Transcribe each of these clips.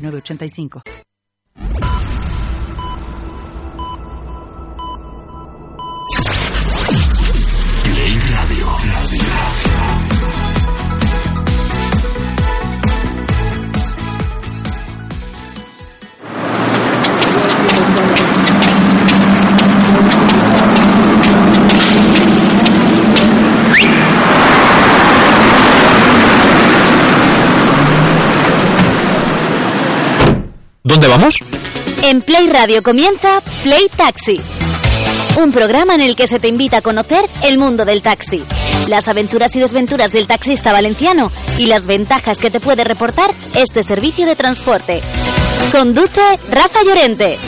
8985. ¿Dónde vamos? En Play Radio comienza Play Taxi. Un programa en el que se te invita a conocer el mundo del taxi, las aventuras y desventuras del taxista valenciano y las ventajas que te puede reportar este servicio de transporte. Conduce Rafa Llorente.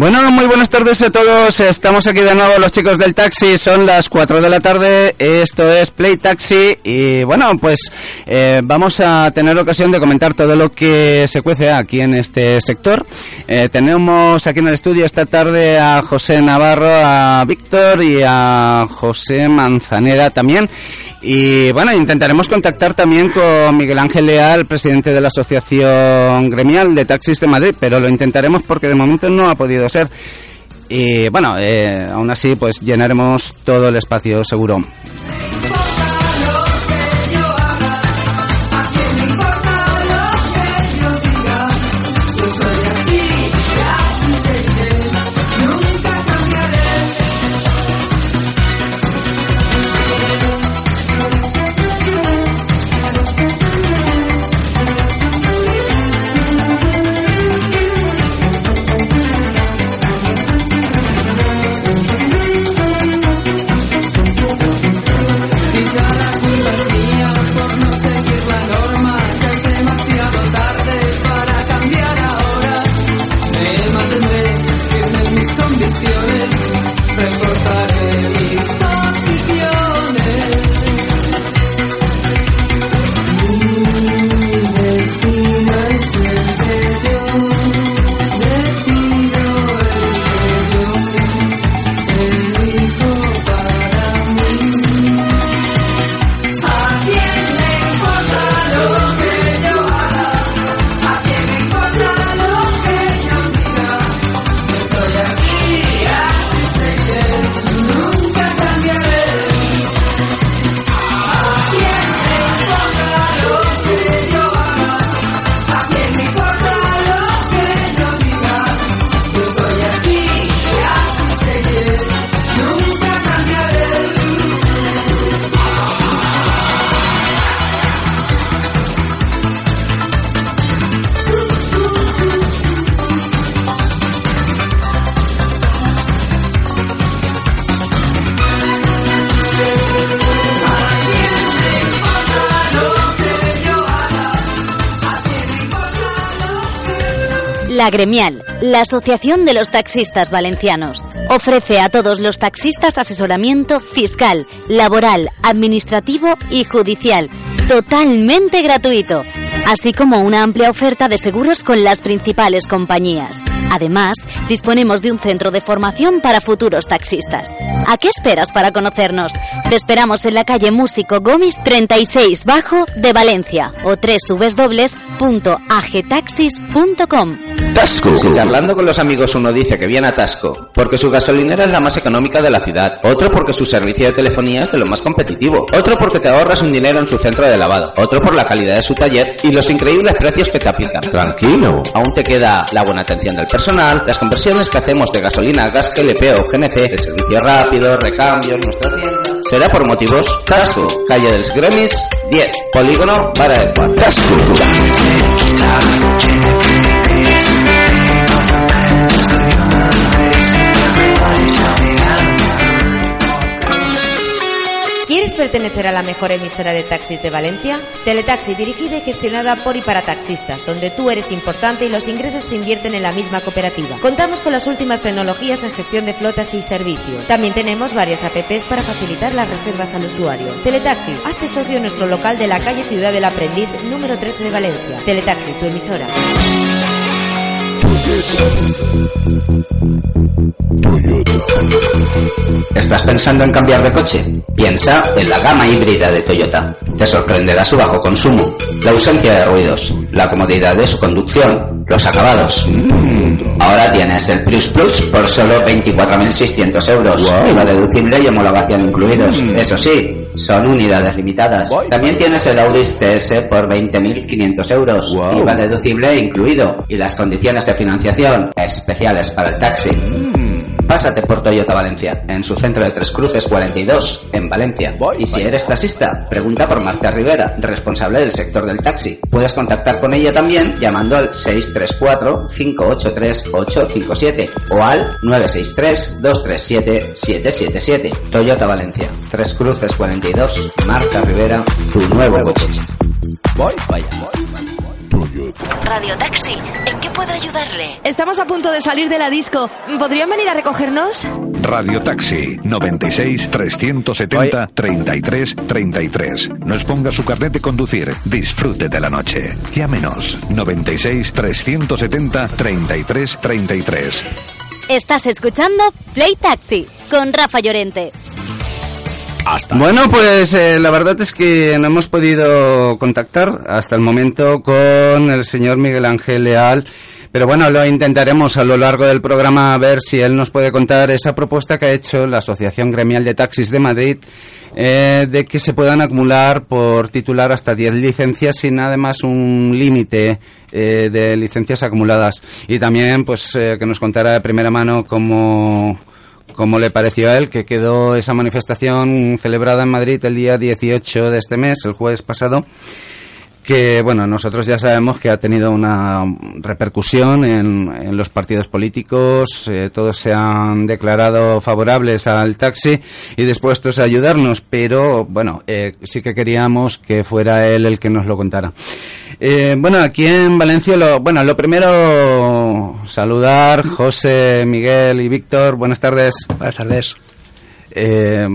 Bueno, muy buenas tardes a todos. Estamos aquí de nuevo los chicos del taxi. Son las 4 de la tarde. Esto es Play Taxi. Y bueno, pues eh, vamos a tener ocasión de comentar todo lo que se cuece aquí en este sector. Eh, tenemos aquí en el estudio esta tarde a José Navarro, a Víctor y a José Manzanera también. Y bueno, intentaremos contactar también con Miguel Ángel Leal, presidente de la Asociación Gremial de Taxis de Madrid, pero lo intentaremos porque de momento no ha podido ser. Y bueno, eh, aún así, pues llenaremos todo el espacio seguro. La Gremial, la Asociación de los Taxistas Valencianos, ofrece a todos los taxistas asesoramiento fiscal, laboral, administrativo y judicial, totalmente gratuito, así como una amplia oferta de seguros con las principales compañías. Además, disponemos de un centro de formación para futuros taxistas. ¿A qué esperas para conocernos? Te esperamos en la calle Músico Gómez 36 Bajo de Valencia o www.agtaxis.com. Tasco. Si charlando con los amigos uno dice que viene a Tasco porque su gasolinera es la más económica de la ciudad, otro porque su servicio de telefonía es de lo más competitivo, otro porque te ahorras un dinero en su centro de lavado, otro por la calidad de su taller y y los increíbles precios que te aplican. Tranquilo. Aún te queda la buena atención del personal, las conversiones que hacemos de gasolina a gas GLP o GNC, el servicio rápido, recambio en nuestra tienda. Será por motivos Tasco, calle de los Gremis, 10, Polígono, Vara de Juan. Pertenecer a la mejor emisora de taxis de Valencia? Teletaxi, dirigida y gestionada por y para taxistas, donde tú eres importante y los ingresos se invierten en la misma cooperativa. Contamos con las últimas tecnologías en gestión de flotas y servicios. También tenemos varias apps para facilitar las reservas al usuario. Teletaxi, hazte socio en nuestro local de la calle Ciudad del Aprendiz, número 13 de Valencia. Teletaxi, tu emisora. ¿Estás pensando en cambiar de coche? Piensa en la gama híbrida de Toyota. Te sorprenderá su bajo consumo, la ausencia de ruidos, la comodidad de su conducción, los acabados. Ahora tienes el Plus Plus por solo 24.600 euros. IVA deducible y homologación incluidos. Eso sí, son unidades limitadas. También tienes el Audi TS por 20.500 euros. IVA deducible incluido. Y las condiciones de financiación especiales para el taxi. Pásate por Toyota Valencia, en su centro de Tres Cruces 42, en Valencia. y si eres taxista, pregunta por Marta Rivera, responsable del sector del taxi. Puedes contactar con ella también llamando al 634-583-857 o al 963-237-777. Toyota Valencia, Tres Cruces 42, Marta Rivera, tu nuevo coche. Voy, vaya. Radio Taxi, ¿en qué puedo ayudarle? Estamos a punto de salir de la disco. ¿Podrían venir a recogernos? Radio Taxi 96 370 33 33. Nos ponga su carnet de conducir. Disfrute de la noche. Llámenos 96 370 33 33. Estás escuchando Play Taxi con Rafa Llorente. Bueno, pues eh, la verdad es que no hemos podido contactar hasta el momento con el señor Miguel Ángel Leal. Pero bueno, lo intentaremos a lo largo del programa a ver si él nos puede contar esa propuesta que ha hecho la Asociación Gremial de Taxis de Madrid eh, de que se puedan acumular por titular hasta 10 licencias sin además un límite eh, de licencias acumuladas. Y también pues eh, que nos contara de primera mano cómo cómo le pareció a él que quedó esa manifestación celebrada en Madrid el día 18 de este mes, el jueves pasado, que bueno, nosotros ya sabemos que ha tenido una repercusión en, los partidos políticos, eh, todos se han declarado favorables al taxi y dispuestos a ayudarnos, pero bueno, eh, sí que queríamos que fuera él el que nos lo contara. Eh, bueno, aquí en Valencia, lo, bueno, lo primero, saludar José, Miguel y Víctor, buenas tardes. Buenas tardes. Eh,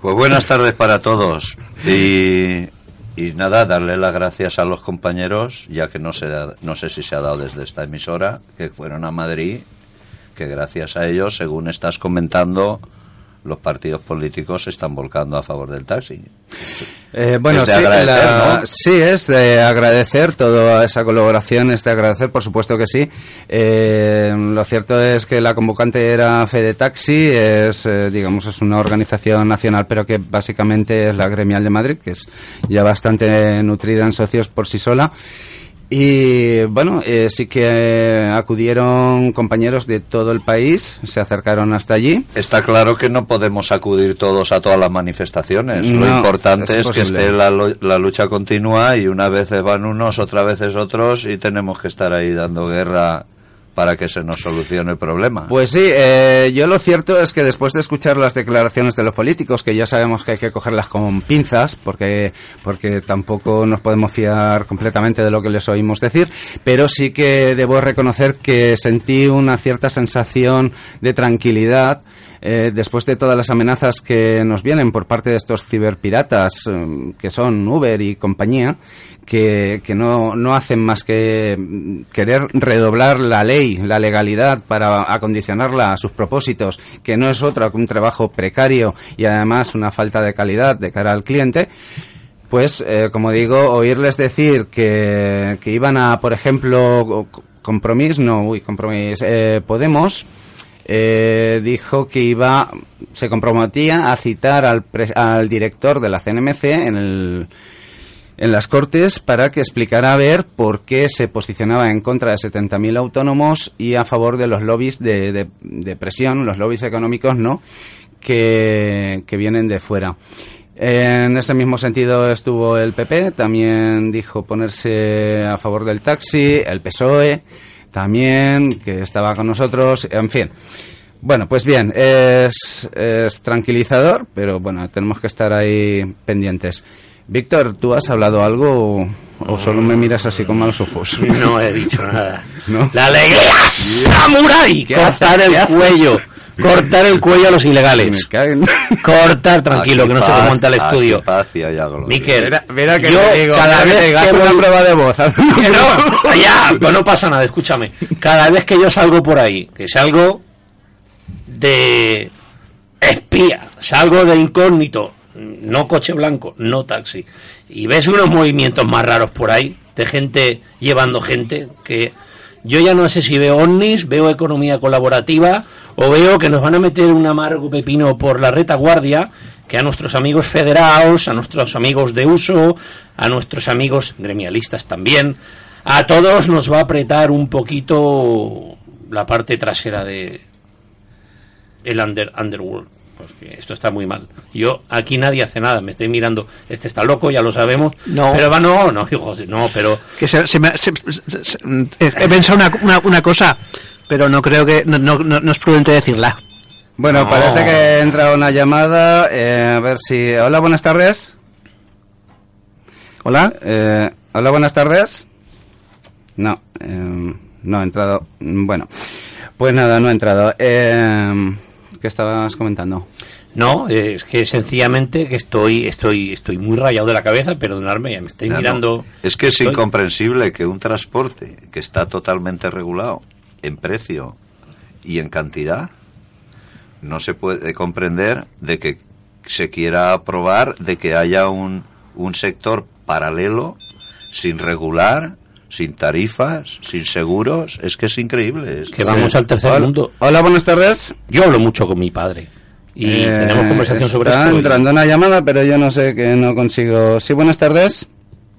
Pues buenas tardes para todos. Y, y nada, darle las gracias a los compañeros, ya que no sé, no sé si se ha dado desde esta emisora, que fueron a Madrid, que gracias a ellos, según estás comentando, los partidos políticos se están volcando a favor del taxi. Eh, bueno, Es de sí, agradecer, la- ¿no? sí, es de agradecer toda esa colaboración, es de agradecer, por supuesto que sí. Eh, lo cierto es que la convocante era Fede Taxi, es, eh, digamos, es una organización nacional, pero que básicamente es la gremial de Madrid, que es ya bastante nutrida en socios por sí sola. Y bueno, eh, sí que eh, acudieron compañeros de todo el país, se acercaron hasta allí. Está claro que no podemos acudir todos a todas las manifestaciones. Lo importante es es, que esté la, la lucha continua y una vez van unos, otra veces otros y tenemos que estar ahí dando guerra para que se nos solucione el problema. Pues sí, eh, yo lo cierto es que después de escuchar las declaraciones de los políticos, que ya sabemos que hay que cogerlas con pinzas, porque, porque tampoco nos podemos fiar completamente de lo que les oímos decir, pero sí que debo reconocer que sentí una cierta sensación de tranquilidad eh, después de todas las amenazas que nos vienen por parte de estos ciberpiratas, eh, que son Uber y compañía, que, que no, no hacen más que mm, querer redoblar la ley, la legalidad para acondicionarla a sus propósitos, que no es otra que un trabajo precario y además una falta de calidad de cara al cliente. Pues, eh, como digo, oírles decir que, que iban a, por ejemplo, co- Compromís, no, uy, Compromís, eh, Podemos, eh, dijo que iba, se comprometía a citar al, pres- al director de la CNMC en el, en las Cortes para que explicara a ver por qué se posicionaba en contra de 70.000 autónomos y a favor de los lobbies de, de- presión, los lobbies económicos, ¿no? Que, vienen de fuera. En ese mismo sentido estuvo el PP, también dijo ponerse a favor del taxi, el PSOE también, que estaba con nosotros, en fin. Bueno, pues bien, es, es tranquilizador, pero bueno, tenemos que estar ahí pendientes. Víctor, ¿tú has hablado algo o, o solo me miras así con malos ojos? No he dicho nada. ¿No? La alegría samurai. ¿Qué Cortar el cuello. Cortar el cuello a los Me ilegales. caen. Cortar, tranquilo, Aquí que no se paz, monta el aquí estudio. Miquel, Mira, que yo te digo, cada que te vez que una voy- prueba de voz. no, ya, pues no pasa nada, escúchame. Cada vez que yo salgo por ahí, que salgo de espía, salgo de incógnito, no coche blanco, no taxi, y ves unos movimientos más raros por ahí, de gente llevando gente, que yo ya no sé si veo ovnis, veo economía colaborativa, o veo que nos van a meter un amargo pepino por la retaguardia, que a nuestros amigos federados, a nuestros amigos de uso, a nuestros amigos gremialistas también, a todos nos va a apretar un poquito la parte trasera de el under, underworld. Porque esto está muy mal. Yo, aquí nadie hace nada, me estoy mirando, este está loco, ya lo sabemos. No. Pero va, no, no, hijo, no, pero Que se, se me- se- se- se- he pensado una, una, una cosa, pero no creo que no, no, no- es prudente decirla. Bueno, No. parece que entra una llamada. eh, a ver si. Hola, buenas tardes. Hola. eh, hola, buenas tardes. No, eh, no ha entrado. Bueno, pues nada, no ha entrado. Eh, ¿Qué estabas comentando? no, es que sencillamente que estoy, estoy, estoy muy rayado de la cabeza, perdonadme, ya me estoy no. mirando. Es que es Estoy- incomprensible que un transporte que está totalmente regulado en precio y en cantidad no se puede comprender de que se quiera aprobar de que haya un, un sector paralelo sin regular, sin tarifas, sin seguros. Es que es increíble. Es Que vamos al tercer Hola, mundo. hola, buenas tardes. Yo hablo mucho con mi padre. Y Eh, tenemos conversación sobre esto. entrando una llamada, pero yo no sé que no consigo. Sí, buenas tardes.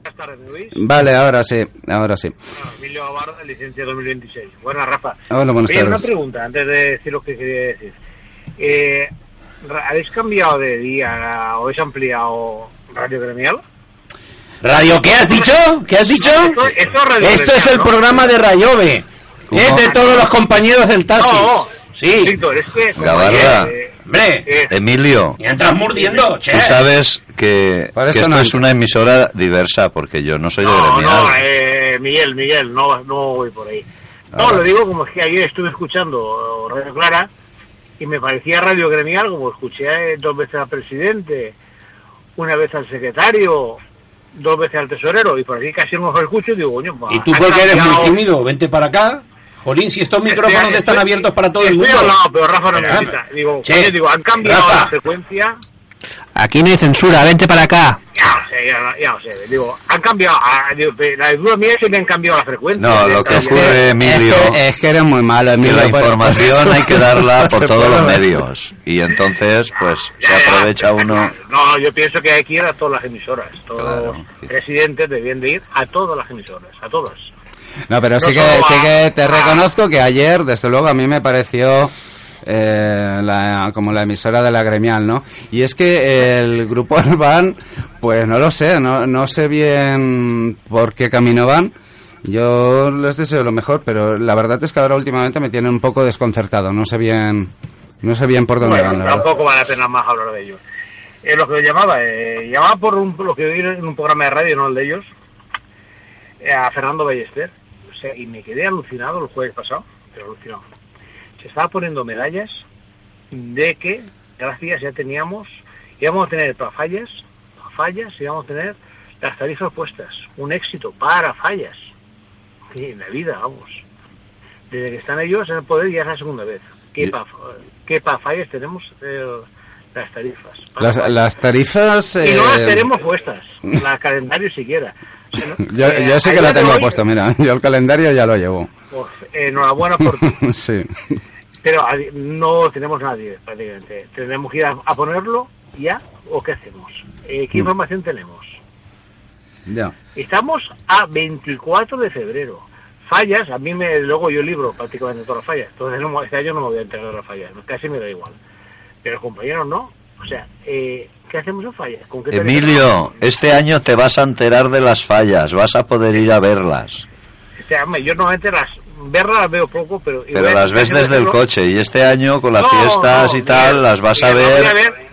Buenas tardes, Luis. Vale, ahora sí, ahora sí. Ah, Emilio Abarra, licencia 2026. Buenas, Rafa. Hola, buenas Oye, una tardes. pregunta antes de decir lo que quería decir. Eh, ¿Habéis cambiado de día o habéis ampliado Radio Gremial? Radio, ¿qué has dicho? ¿Qué has dicho? Esto, esto es Radio Esto es Gremial, el ¿no? programa de Rayove. ¿Cómo? Es de todos los compañeros del taxi. No, Sí. Víctor, es que... Gabarra. eh, Hombre, eh, Emilio, ya entras mordiendo, che. tú sabes que, que esto no es una emisora diversa porque yo no soy de no, gremial. no, eh, Miguel, Miguel, no, no voy por ahí. No, Ah, lo vale. digo como es que ayer estuve escuchando Radio Clara y me parecía Radio Gremial, como escuché dos veces al presidente, una vez al secretario, dos veces al tesorero, y por aquí casi no los escucho y digo, coño, pues, Y tú porque eres muy tímido, vente para acá. Jolín, si estos micrófonos Estoy- están abiertos para todo el mundo. al lado, pero Rafa no necesita. Digo, che, digo, han cambiado Rafa. la frecuencia. Aquí no hay censura, vente para acá. Ya lo sé, ya, ya lo sé. Digo, han cambiado. ah, digo, la duda mía es que me han cambiado la frecuencia. No, lo que ocurre, Emilio, Es que, es que eres muy malo, que Emilio. la información hay que darla por todos los medios. Y entonces, pues, Ya, se aprovecha uno. No, yo pienso que hay que ir a todas las emisoras. Todos Claro, los sí. presidentes debían de ir a todas las emisoras, a todas. No, pero sí que, sí que te reconozco que ayer, desde luego, a mí me pareció eh, la- como la emisora de la gremial, ¿no? Y es que el grupo Urban, pues no lo sé, no, no sé bien por qué camino van. Yo les deseo lo mejor, pero la verdad es que ahora últimamente me tienen un poco desconcertado. No sé bien, no sé bien por dónde Bueno, van, la verdad. tampoco vale la pena más hablar de ellos. Eh, lo que llamaba, eh, llamaba por un, lo que oí en un programa de radio, no el de ellos, eh, a Fernando Ballester. O sea, y me quedé alucinado el jueves pasado, pero alucinado. Se estaba poniendo medallas de que, gracias, ya teníamos, íbamos a tener para fallas, para fallas, íbamos a tener las tarifas puestas. Un éxito para fallas. Sí, en la vida, vamos. Desde que están ellos en el poder ya es la segunda vez. ¿Qué Y- para qué pa fallas tenemos eh, las tarifas? Para Las, las tarifas... Y no las eh, tenemos puestas, la calendario siquiera. O sea, ¿no? yo, Eh, yo sé que la tengo hoy, mira, yo el calendario ya lo llevo. pues, eh, enhorabuena por ti. sí. Pero no tenemos nadie, prácticamente. ¿Tendremos que ir a, a ponerlo ya o qué hacemos? Eh, Mm. ¿Qué información tenemos? Ya. Estamos a 24 de febrero. Fallas, a mí me luego yo libro prácticamente todas las fallas. Entonces no, este año no me voy a entregar las fallas, casi me da igual. Pero compañeros no. O sea, eh, ¿qué hacemos en fallas? ¿Con qué Emilio, este año te vas a enterar de las fallas, vas a poder ir a verlas. Este, hombre, yo normalmente las verlas las veo poco, pero... Pero las ves desde el coche y este año con las No, fiestas no, y tal las vas a ver. voy a ver,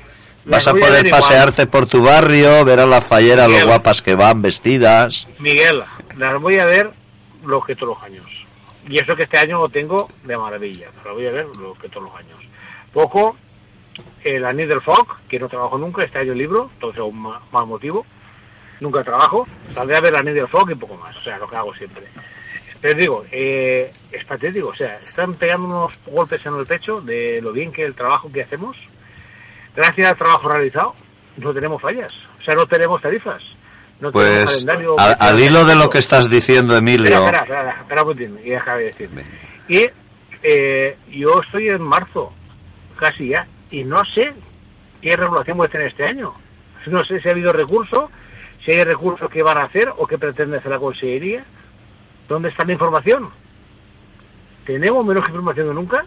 Vas a poder igual. pasearte por tu barrio, ver a las falleras lo Miguel. guapas que van vestidas. Miguel, las voy a ver lo que todos los años. Y eso que este año lo tengo de maravilla. Las voy a ver lo que todos los años. Poco, el Anís del Fog, que no trabajo nunca, este año libro, entonces un más motivo. Nunca trabajo. Saldré a ver el Anís del y poco más. O sea, lo que hago siempre. Pero digo, eh, es patético. O sea, están pegando unos golpes en el pecho de lo bien que el trabajo que hacemos. Gracias al trabajo realizado, no tenemos fallas. O sea, no tenemos tarifas. No tenemos Pues calendario. a- al hilo de lo que estás diciendo, Emilio, Espera, espera, espera, espera un y deja de decirme. Y eh, yo estoy en marzo, casi ya, y no sé qué regulación voy a tener este año. No sé si ha habido recurso, si hay recursos que van a hacer o que pretende hacer la Consejería. ¿Dónde está la información? ¿Tenemos menos información que nunca?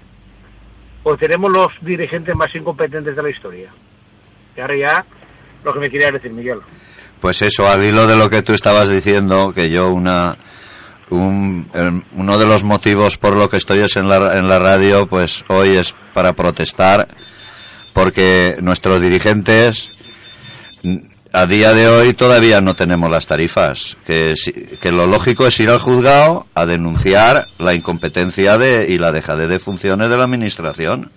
¿O tenemos los dirigentes más incompetentes de la historia? Y ahora ya lo que me quería decir Miguel. pues eso, al hilo de lo que tú estabas diciendo, que yo una un- uno de los motivos por lo que estoy es en la, en la radio, pues hoy es para protestar porque nuestros dirigentes a día de hoy todavía no tenemos las tarifas, que, si- que lo lógico es ir al juzgado a denunciar la incompetencia de, y la dejadez de funciones de la administración.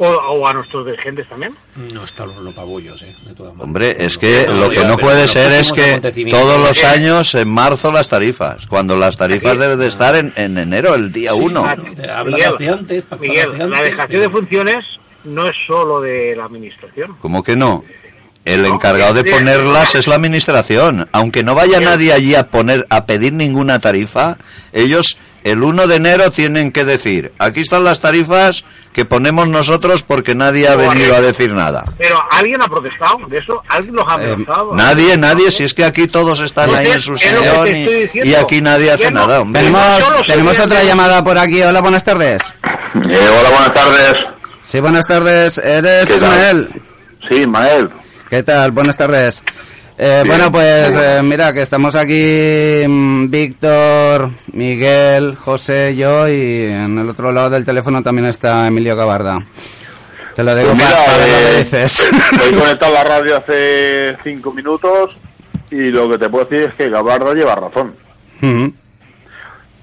O, o a nuestros dirigentes también. No están los lopabullos, eh, de todas maneras. Hombre, es que No, lo que no puede ser es que todos los ¿Qué? años en marzo las tarifas, cuando las tarifas Aquí. deben de estar en, en enero, el día Sí, 1. claro. Te hablas de antes, Miguel, de la dejación de funciones no es solo de la administración. ¿Cómo que no? El No, encargado de ponerlas es la administración. Aunque no vaya nadie allí a poner a pedir ninguna tarifa, ellos el 1 de enero tienen que decir, aquí están las tarifas que ponemos nosotros porque nadie ha venido a decir nada. Pero alguien ha protestado de eso, alguien los ha amenazado. Eh, Nadie, nadie, si es que aquí todos están ahí en su sillón y, aquí nadie hace no- nada, hombre. Tenemos, tenemos otra llamada por aquí. Hola, buenas tardes. Eh, hola, buenas tardes. Sí, buenas tardes. ¿Eres. Ismael? Sí, Ismael. ¿Qué tal? Buenas tardes. Eh, bueno, pues eh, mira, que estamos aquí mm, Víctor, Miguel, José, yo y en el otro lado del teléfono también está Emilio Gabarda. Te lo digo Pues mira, para, para ver lo que eh, dices. He conectado la radio hace cinco minutos y lo que te puedo decir es que Gabardo lleva razón.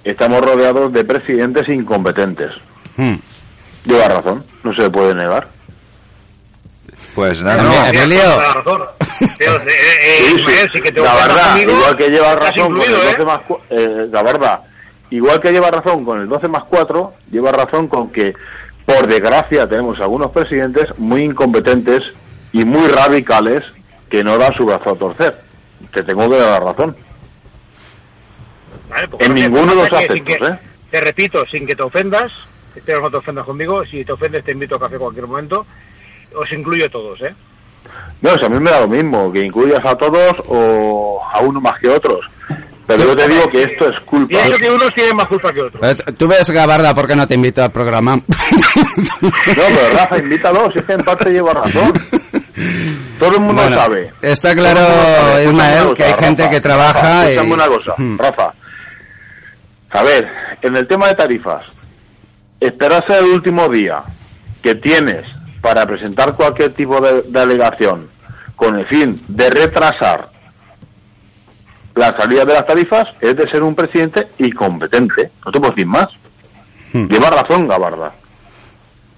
Estamos rodeados de presidentes incompetentes. Lleva razón, no se le puede negar. Pues No, nada, no, Emilio. tienes toda la la verdad, igual que lleva razón con el incluido, 12 ¿eh? más cu- eh, Gabarda, igual que lleva razón con el 12 más 4, lleva razón con que, por desgracia, tenemos algunos presidentes muy incompetentes y muy radicales que no dan su brazo a torcer. Te tengo que dar la razón. Vale, pues En no ninguno de los aspectos, que- ¿eh? Te repito, sin que te ofendas, espero no te ofendas conmigo, si te ofendes te invito a café en cualquier momento, os incluyo a todos, ¿eh? No, si a mí me da lo mismo, que incluyas a todos o a uno más que otros. Pero yo te digo que esto es culpa. Y eso que unos tienen más culpa que otros. T- Tú ves Gabarda, ¿por qué no te invito al programa? No, pero Rafa, invítalo, si es que en parte lleva razón. Todo el mundo Bueno, sabe. está claro, sabe. Ismael, que hay gente que trabaja Rafa, y- una cosa, Hmm. Rafa. A ver, en el tema de tarifas, esperarse el último día que tienes para presentar cualquier tipo de, de alegación con el fin de retrasar la salida de las tarifas es de ser un presidente incompetente. No te puedo decir más. Hmm. Lleva razón, Gabarda.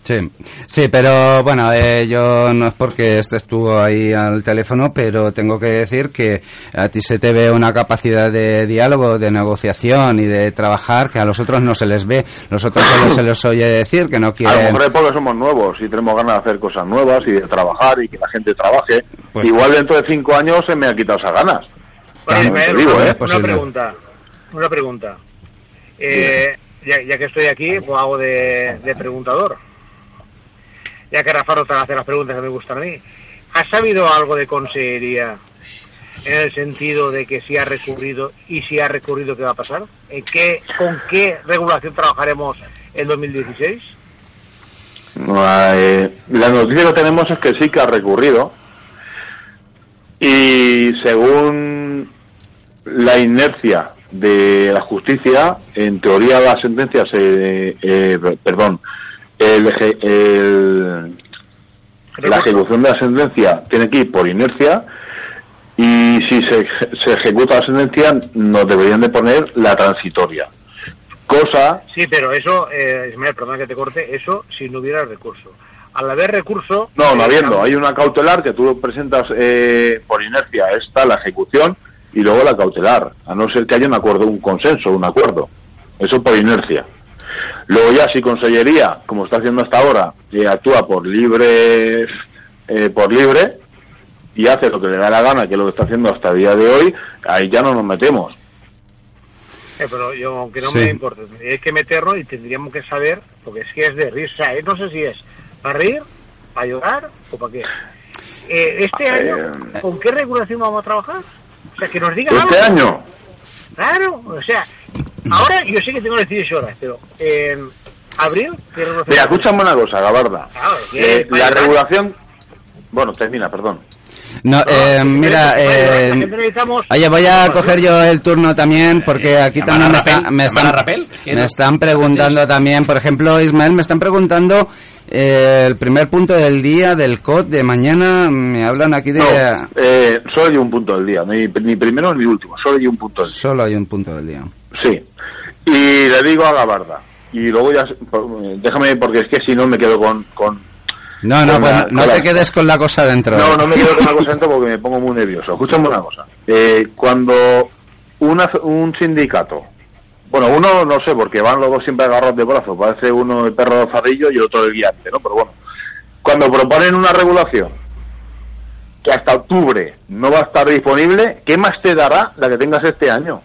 Sí, sí, pero bueno, eh, yo no es porque estés tú ahí al teléfono, pero tengo que decir que a ti se te ve una capacidad de diálogo, de negociación y de trabajar que a los otros no se les ve. Los otros solo se les oye decir que no A lo quieren. mejor es porque somos nuevos y tenemos ganas de hacer cosas nuevas y de trabajar y que la gente trabaje. Pues- Igual dentro de cinco años se me ha quitado esas ganas. Oye, digo, una, ¿eh? una pregunta. Una pregunta. Eh, ya, ya que estoy aquí, pues hago de, de preguntador. Ya que Rafa no hace las preguntas que me gustan a mí. ¿Has sabido algo de consejería en el sentido de que si ha recurrido y si ha recurrido, ¿qué va a pasar? ¿En qué, ¿Con qué regulación trabajaremos en 2016? Eh, la noticia que tenemos es que sí que ha recurrido y según la inercia de la justicia, en teoría la sentencia se, eh, perdón, el, el- la ejecución de la sentencia tiene que ir por inercia y si se, se ejecuta la sentencia nos deberían de poner la transitoria. Cosa Sí, pero eso, eh, Ismael, perdón que te corte, eso si no hubiera recurso. Al haber recurso... No, no eh, habiendo. Hay una cautelar que tú presentas eh, por inercia. Está la ejecución y luego la cautelar. A no ser que haya un acuerdo, un consenso, un acuerdo. Eso por inercia. Luego ya si Consellería, como está haciendo hasta ahora, eh, actúa por libre, eh, por libre y hace lo que le da la gana, que es lo que está haciendo hasta el día de hoy, ahí ya no nos metemos. Eh, pero yo, aunque no Sí. me importa, tendríais que meterlo y tendríamos que saber, porque es que es de risa, ¿eh? no sé si es para reír, para llorar o para qué. Eh, este año, ¿con qué regulación vamos a trabajar? O sea, que nos digan Este algo. año, Claro, o sea, ahora yo sé que tengo las 18 horas, pero en abril, ¿qué regulación? mira, escúchame una cosa, Gabarda. Eh, para la regulación... Bueno, termina, perdón. No, eh, mira, eh, oye, voy a coger yo el turno también porque aquí también me, está- me están, Rapel? me están preguntando también, por ejemplo, Ismael, me están preguntando eh, el primer punto del día del COD de mañana, me hablan aquí de... No, eh, solo hay un punto del día, ni, ni primero ni último, solo hay un punto del día. Solo hay un punto del día. Sí. Y le digo a Gabarda, y luego ya, déjame, porque es que si no me quedo con... con No, no, con pues la- no te quedes con la cosa dentro. No, no me quedo con la cosa dentro porque me pongo muy nervioso. Escúchame una cosa. Eh, cuando una, un sindicato, bueno, uno no sé, porque van los dos siempre agarrados de brazos, parece uno el perro Fadillo y el otro el guiante, ¿no? Pero bueno, cuando proponen una regulación que hasta octubre no va a estar disponible, ¿qué más te dará la que tengas este año?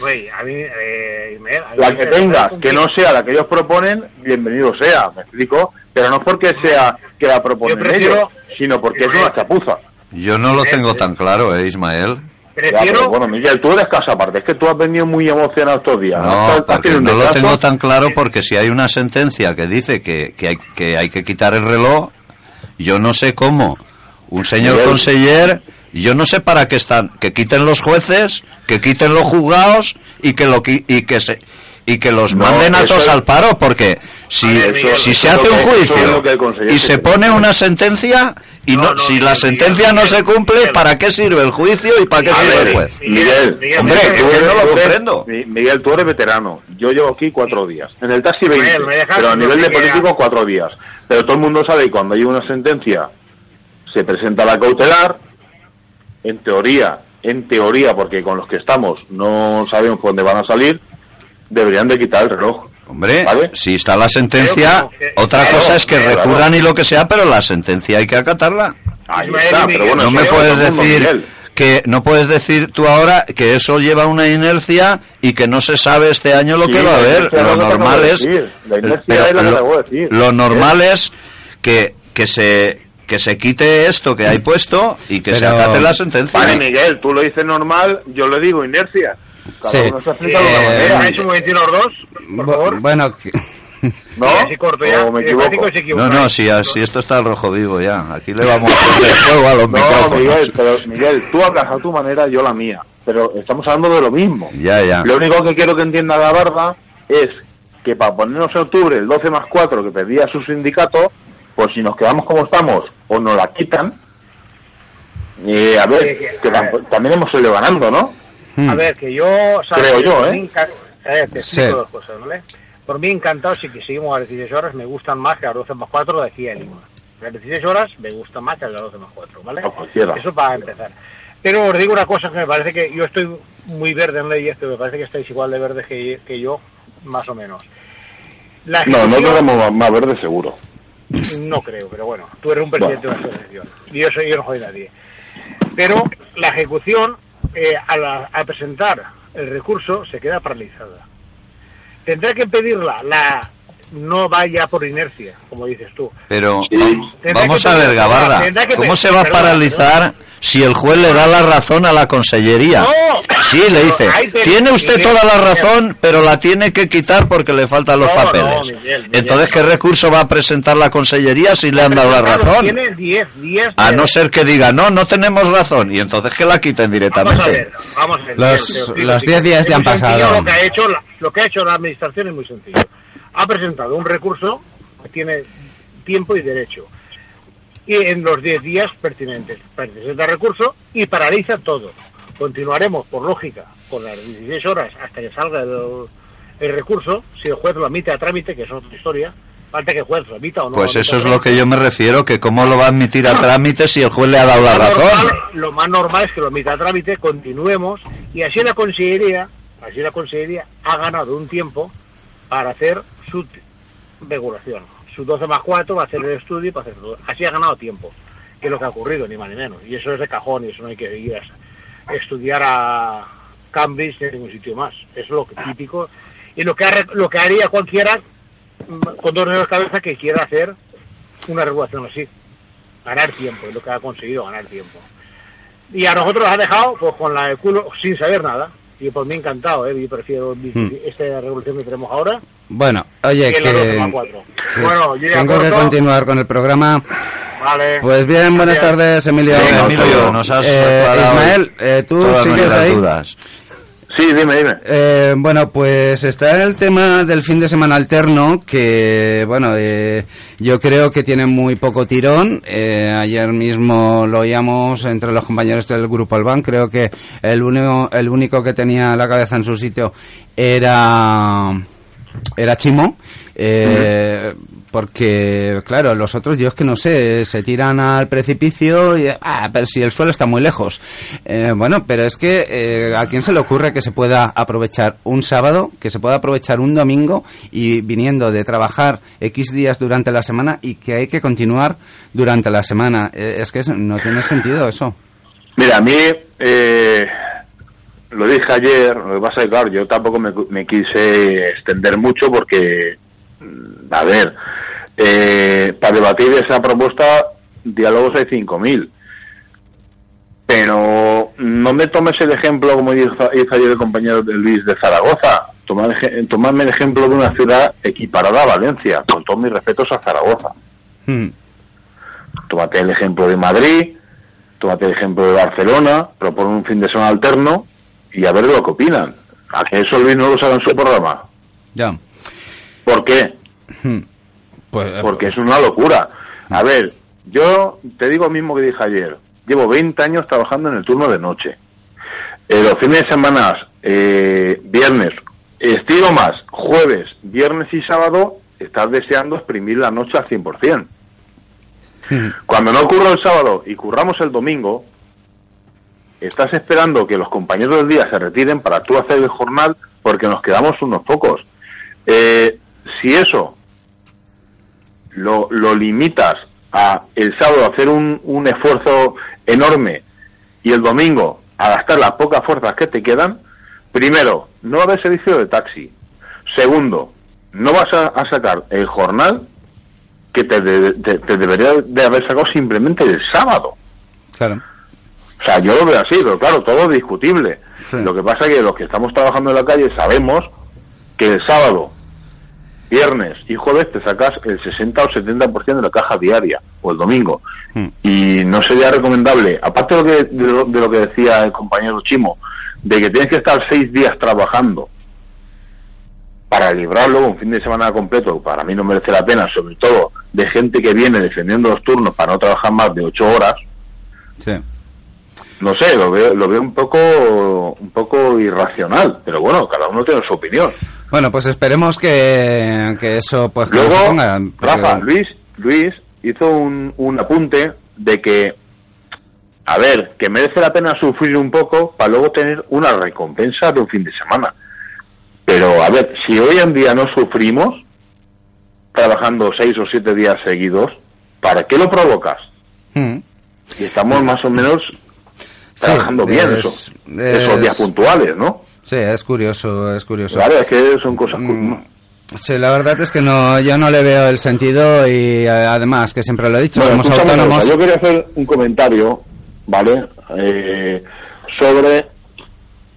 Güey, a mí, eh, Ismael, a mí La que tengas, que no sea la que ellos proponen, bienvenido sea, me explico, pero no es porque sea que la proponen prefiero- ellos, sino porque es una chapuza. Yo no lo tengo tan claro, ¿eh, Ismael? Ya, pero bueno, Miguel, tú eres casa aparte, es que tú has venido muy emocionado estos días. No, porque lo tengo tan claro porque si hay una sentencia que dice que, que, hay, que hay que quitar el reloj, yo no sé cómo. Un señor Miguel. conseller, yo no sé para qué están. Que quiten los jueces, que quiten los juzgados y que lo y que se y que los No, manden a todos es- al paro porque si, A ver, Miguel, si se hace un juicio y se pone una sentencia y no, si la sentencia no se cumple, ¿para qué sirve el juicio y para qué A sirve ver, el juez? Miguel, Hombre, Miguel, que yo no lo tú eres- comprendo. Mi- Miguel, tú eres veterano. Yo llevo aquí cuatro días. En el taxi 20, Miguel, me dejas pero a nivel de político cuatro días. Pero todo el mundo sabe que cuando hay una sentencia se presenta la cautelar. En teoría, en teoría, porque con los que estamos no sabemos por dónde van a salir, deberían de quitar el reloj. Hombre, si está la sentencia, que- otra Claro, cosa es que claro. recurran y lo que sea, pero la sentencia hay que acatarla. Ahí está, pero bueno, no me puedes decir Miguel. que no puedes decir tú ahora que eso lleva una inercia y que no se sabe este año lo Sí, que va a haber. Lo normal es decir. La inercia pero es la que lo- acabo de decir. lo normal es que que se que se quite esto que hay puesto y que se Pero- acate la sentencia. Vale, Miguel, tú lo dices normal, yo le digo inercia. Cada Sí. uno se explica de una Eh, manera. ¿Me ha hecho un momentito los dos? Por Bu- favor. Bueno, que- ¿No? Sí, así corto ya. ¿O me equivoco? se. No, no, si, si esto está al rojo vivo ya. Aquí le vamos a poner fuego a los No, micrófonos. Miguel, pero Miguel, tú hablas a tu manera, yo la mía. Pero estamos hablando de lo mismo. Ya, ya. Lo único que quiero que entienda la barba es que para ponernos en octubre el 12 más 4 que pedía su sindicato, pues si nos quedamos como estamos o nos la quitan, eh, a ver, que tamp- también hemos salido ganando, ¿no? A ver, que yo... ¿sabes? Creo yo, ¿eh? eh, te explico Sí. dos cosas, ¿vale? Por mí encantado, si que seguimos a las 16 horas, me gustan más que a las 12 más 4 de aquí a Lima. Las 16 horas me gustan más que a las 12 más 4, ¿vale? cualquiera. Eso para empezar. Pero os digo una cosa que me parece que yo estoy muy verde en leyes, pero me parece que estáis igual de verdes que, que yo, más o menos. La No, no tenemos más verde seguro. No creo, pero bueno, tú eres un presidente de una asociación. Y yo, soy, yo no soy nadie. Pero la ejecución, eh, al presentar el recurso, se queda paralizada. Tendrá que pedirla, la no vaya por inercia, como dices tú. Pero vamos a ver, Gabarra, ¿cómo se va a paralizar si el juez le da la razón a la consellería. sí, le dice, tiene usted Miguel, toda la Miguel. razón, pero la tiene que quitar porque le faltan los No, no, papeles. Miguel, Miguel. Entonces, ¿qué recurso va a presentar la consellería si le han dado la razón? Tiene 10, 10. A no ser que diga, no, no tenemos razón, y entonces que la quiten Vamos a directamente. ver, vamos a ver. Los- Miguel, te lo explico, los chico. 10 días ya han pasado. Lo que, ha hecho la, lo que ha hecho la administración es muy sencillo. Ha presentado un recurso que tiene tiempo y derecho. Y en los 10 días pertinentes. Presenta recurso y paraliza todo. Continuaremos, por lógica, con las 16 horas hasta que salga el, el recurso. Si el juez lo admite a trámite, que es otra historia, falta que el juez lo admita o no. Pues eso es lo que yo me refiero, que cómo lo va a admitir a trámite si el juez le ha dado la razón. normal- lo más normal es que lo admita a trámite, continuemos, y así la consellería, así la consellería ha ganado un tiempo para hacer su regulación. Su 12 más 4 va a hacer el estudio y para hacer todo. Así ha ganado tiempo, que es lo que ha ocurrido, ni más ni menos. Y eso es de cajón, y eso no hay que ir a estudiar a Cambridge ni a ningún sitio más. Es lo típico. Y lo que, lo que haría cualquiera, mm, con dos de cabeza, que quiera hacer una regulación así ganar tiempo, es lo que ha conseguido ganar tiempo. Y a nosotros nos ha dejado pues con la de culo sin saber nada. Y por mí encantado, ¿eh? yo prefiero Hmm. esta revolución que tenemos ahora Bueno, oye, que la que 12,4. Bueno, yo ya tengo que continuar con el programa. Vale. Pues bien, buenas Gracias. tardes, Emilio. Venga, Emilio, nos has Eh, Ismael, eh, tú sigues ahí. dudas. Sí, dime, dime. Eh, bueno, pues está el tema del fin de semana alterno, que, bueno, eh, yo creo que tiene muy poco tirón. Eh, ayer mismo lo oíamos entre los compañeros del Grupo Albán. Creo que el único, el único que tenía la cabeza en su sitio era, era Chimo. Eh, Porque, claro, los otros, yo es que no sé, se tiran al precipicio y, ah, pero si el suelo está muy lejos. Eh, bueno, pero es que, eh, ¿a quién se le ocurre que se pueda aprovechar un sábado, que se pueda aprovechar un domingo y viniendo de trabajar X días durante la semana y que hay que continuar durante la semana? Eh, es que no tiene sentido eso. Mira, a mí, eh, lo dije ayer, lo que pasa es que, claro, yo tampoco me, quise extender mucho porque, a ver, eh, para debatir esa propuesta, diálogos hay 5.000. Pero no me tomes el ejemplo, como hizo, hizo ayer el compañero de Luis de Zaragoza. Tomad Tomadme el ejemplo de una ciudad equiparada a Valencia, con todos mis respetos a Zaragoza. Hmm. Tómate el ejemplo de Madrid, tómate el ejemplo de Barcelona, propone un fin de semana alterno y a ver lo que opinan. A que eso Luis no lo sabe en su programa. Ya. ¿Por qué? Hmm. Pues, Porque es una locura. A ver, yo te digo lo mismo que dije ayer. Llevo 20 años trabajando en el turno de noche. Eh, los fines de semana, eh, viernes, estiro más, jueves, viernes y sábado, estás deseando exprimir la noche al 100%. Cuando no curro el sábado y curramos el domingo, estás esperando que los compañeros del día se retiren para tú hacer el jornal porque nos quedamos unos pocos. Eh, si eso lo, lo limitas a el sábado hacer un, un esfuerzo enorme y el domingo a gastar las pocas fuerzas que te quedan, primero, no va a haber servicio de taxi. Segundo, no vas a, a sacar el jornal que te, de- te- te debería de haber sacado simplemente el sábado. Claro. O sea, yo lo veo así, pero claro, todo es discutible. Lo que pasa es que los que estamos trabajando en la calle sabemos que el sábado, viernes y jueves te sacas el 60 o 70% de la caja diaria, o el domingo. Y no sería recomendable, aparte de lo, que, de, lo, de lo que decía el compañero Chimo, de que tienes que estar seis días trabajando para librarlo un fin de semana completo, para mí no merece la pena, sobre todo de gente que viene defendiendo los turnos para no trabajar más de ocho horas, Sí. No sé, lo veo, lo veo un poco, un poco irracional, pero bueno, cada uno tiene su opinión. Bueno, pues esperemos que, que eso pues que Luego, ponga, porque- Rafa, Luis, Luis hizo un, un apunte de que, a ver, que merece la pena sufrir un poco para luego tener una recompensa de un fin de semana. Pero, a ver, si hoy en día no sufrimos, trabajando seis o siete días seguidos, ¿para qué lo provocas? Hmm. Y estamos más o menos trabajando Sí, bien es- eso, es- esos días puntuales, ¿no? Sí, es curioso, es curioso. Claro, es que son cosas... Mm, Sí, la verdad es que no, yo no le veo el sentido y eh, además, que siempre lo he dicho, Bueno, somos autónomos. Yo quería hacer un comentario ¿vale? Eh, sobre,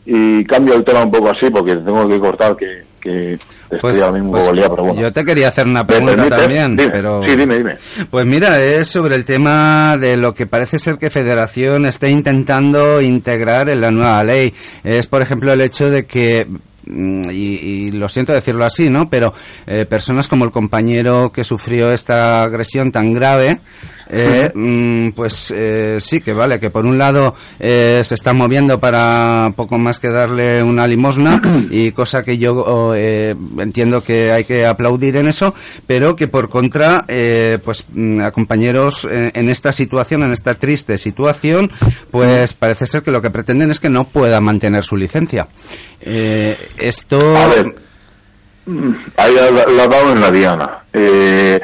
y cambio el tema un poco así porque tengo que cortar que, que estoy Pues, ahora mismo pues pero bueno. yo te quería hacer una ¿Me pregunta también, Dime. pero... Sí, dime, dime. Pues mira, es sobre el tema de lo que parece ser que Federación está intentando integrar en la nueva ley. Es, por ejemplo, el hecho de que y, y lo siento decirlo así, ¿no? Pero eh, personas como el compañero que sufrió esta agresión tan grave, eh, mm, pues eh, sí que vale, que por un lado eh, se está moviendo para poco más que darle una limosna y cosa que yo entiendo que hay que aplaudir en eso, pero que por contra, eh, pues mm, a compañeros en esta situación, en esta triste situación, pues parece ser que lo que pretenden es que no pueda mantener su licencia. Eh, esto... A ver, mm, ahí la has dado en la diana. Eh,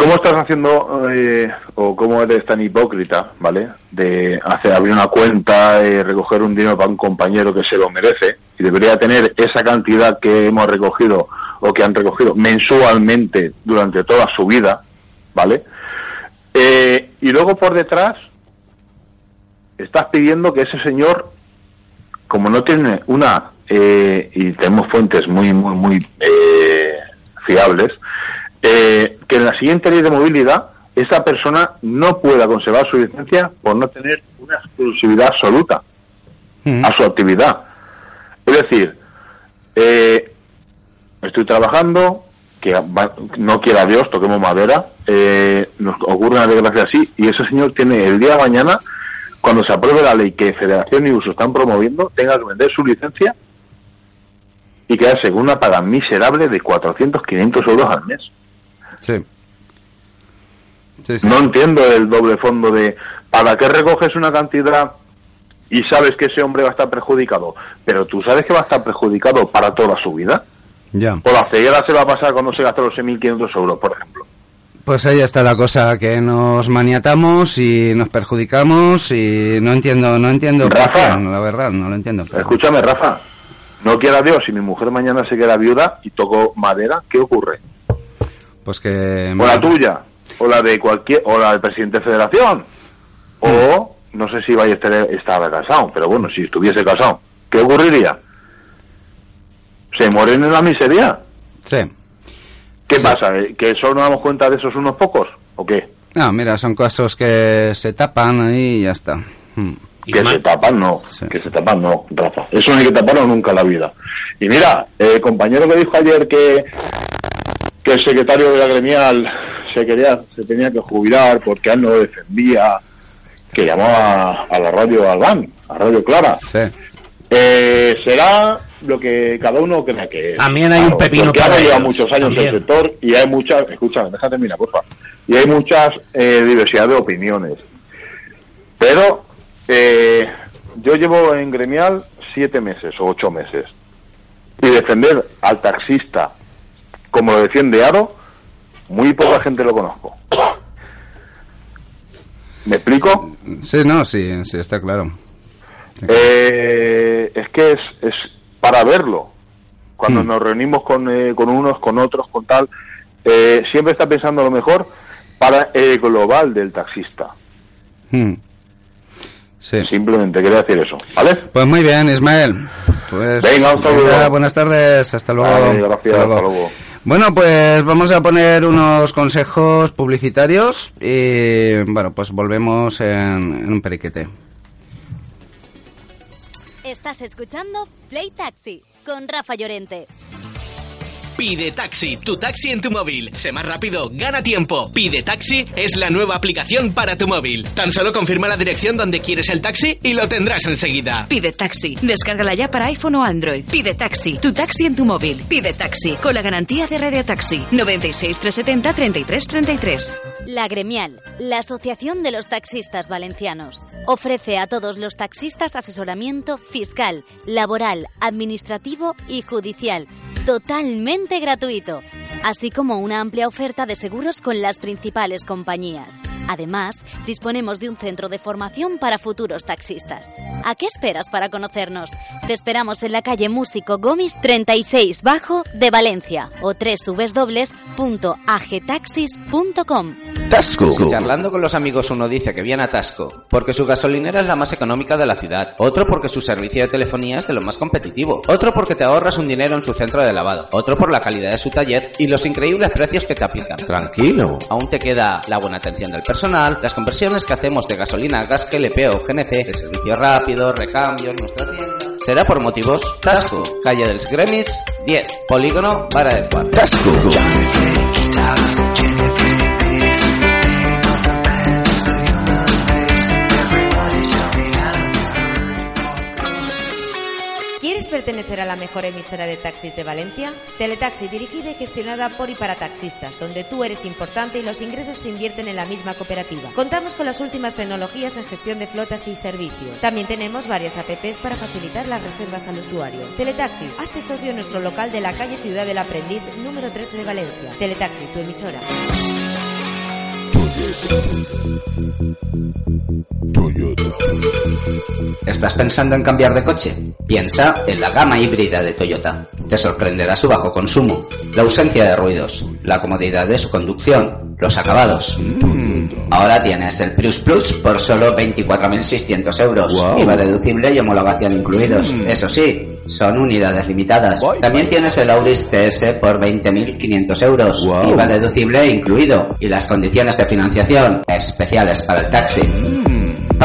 ¿Cómo estás haciendo eh, o cómo eres tan hipócrita, ¿vale? De hacer abrir una cuenta, eh, recoger un dinero para un compañero que se lo merece y debería tener esa cantidad que hemos recogido o que han recogido mensualmente durante toda su vida, ¿vale? Eh, y luego por detrás estás pidiendo que ese señor como no tiene una eh, y tenemos fuentes muy muy muy eh, fiables eh, que en la siguiente ley de movilidad esa persona no pueda conservar su licencia por no tener una exclusividad absoluta a su actividad. Es decir eh, estoy trabajando que va- no quiera Dios toquemos madera eh, nos ocurre una desgracia así y ese señor tiene el día de mañana cuando se apruebe la ley que Federación y Uso están promoviendo, tenga que vender su licencia y quedarse con una paga miserable de 400, 500 euros al mes. Sí. Sí, sí. No entiendo el doble fondo de ¿para qué recoges una cantidad y sabes que ese hombre va a estar perjudicado? Pero tú sabes que va a estar perjudicado para toda su vida. Ya. O la ceguera se va a pasar cuando se gasta los 6.500 euros, por ejemplo. Pues ahí está la cosa, que nos maniatamos y nos perjudicamos y no entiendo, no entiendo Rafa. qué, la verdad, no lo entiendo. Escúchame, Rafa. No quiera Dios, si mi mujer mañana se queda viuda y toco madera, ¿qué ocurre? Pues que... o la tuya, o la de cualquier, o la del presidente de federación, o no sé si vaya a estar estaba casado, pero bueno, si estuviese casado, ¿qué ocurriría? ¿Se mueren en la miseria? Sí. ¿Qué pasa? eh? ¿Que solo nos damos cuenta de esos unos pocos? ¿O qué? No, mira, son casos que se tapan y ya está. Mm. Que se tapan, no. Que se tapan, no, Rafa. Eso no hay que taparlo nunca en la vida. Y mira, el compañero que dijo ayer que, que el secretario de la gremial se quería, se tenía que jubilar porque él no defendía, que llamaba a la radio Albán, a Radio Clara. Eh, será lo que cada uno crea que es. También hay un pepino porque para ahora lleva muchos años en el sector y hay muchas, escúchame, déjame terminar, porfa. Y hay muchas eh, diversidad de opiniones. Pero eh, yo llevo en gremial siete meses o ocho meses. Y defender al taxista como lo defiende Aro, muy poca gente lo conozco. ¿Me explico? Sí, no, sí, sí, está claro. Eh, es que es, es para verlo. Cuando nos reunimos con, eh, con unos, con otros, con tal, eh, siempre está pensando lo mejor para el global del taxista. Mm. Sí. Simplemente quería decir eso, ¿vale? Pues muy bien, Ismael. Pues, Venga, un saludo. venga, buenas tardes, hasta luego. Vale, gracias, hasta luego. Bueno, pues vamos a poner unos consejos publicitarios y bueno, pues volvemos en, en un periquete. Estás escuchando Play Taxi con Rafa Llorente. Pide Taxi, tu taxi en tu móvil. Sé más rápido, gana tiempo. Pide Taxi es la nueva aplicación para tu móvil. Tan solo confirma la dirección donde quieres el taxi y lo tendrás enseguida. Pide Taxi. Descárgala ya para iPhone o Android. Pide Taxi. Tu taxi en tu móvil. Pide Taxi. Con la garantía de Radio Taxi. 96 370 33 33. La Gremial, la Asociación de los Taxistas Valencianos, ofrece a todos los taxistas asesoramiento fiscal, laboral, administrativo y judicial, totalmente gratuito, así como una amplia oferta de seguros con las principales compañías. Además, disponemos de un centro de formación para futuros taxistas. ¿A qué esperas para conocernos? Te esperamos en la calle Músico Gómez 36 Bajo de Valencia o www.agtaxis.com. Tasco. Charlando con los amigos uno dice que viene a Tasco porque su gasolinera es la más económica de la ciudad, otro porque su servicio de telefonía es de lo más competitivo, otro porque te ahorras un dinero en su centro de lavado, otro por la calidad de su taller y los increíbles precios que te aplican. Tranquilo. Aún te queda la buena atención del personal, las conversiones que hacemos de gasolina a gas GLP o GNC, de servicio rápido, recambios, nuestra tienda. Será por motivos Tasco, calle del Gremis 10, Polígono Vara de Juan. Tasco. Pertenecer a la mejor emisora de taxis de Valencia? Teletaxi dirigida y gestionada por y para taxistas, donde tú eres importante y los ingresos se invierten en la misma cooperativa. Contamos con las últimas tecnologías en gestión de flotas y servicios. También tenemos varias apps para facilitar las reservas al usuario. Teletaxi, hazte socio en nuestro local de la calle Ciudad del Aprendiz, número 13 de Valencia. Teletaxi, tu emisora. ¿Estás pensando en cambiar de coche? Piensa en la gama híbrida de Toyota. Te sorprenderá su bajo consumo, la ausencia de ruidos, la comodidad de su conducción, los acabados. Ahora tienes el Prius Plus por solo 24.600 euros. Wow. IVA deducible y homologación incluidos. Eso sí, son unidades limitadas. También tienes el Auris TS por 20.500 euros. IVA deducible incluido. Y las condiciones de financiación especiales para el taxi.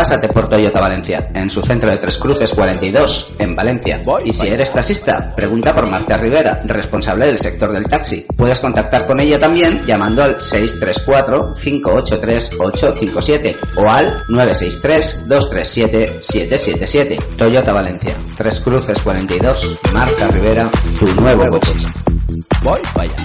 Pásate por Toyota Valencia, en su centro de Tres Cruces 42, en Valencia. y si eres taxista, pregunta por Marta Rivera, responsable del sector del taxi. Puedes contactar con ella también llamando al 634-583-857 o al 963-237-777. Toyota Valencia, Tres Cruces 42, Marta Rivera, tu nuevo coche. Voy, vaya.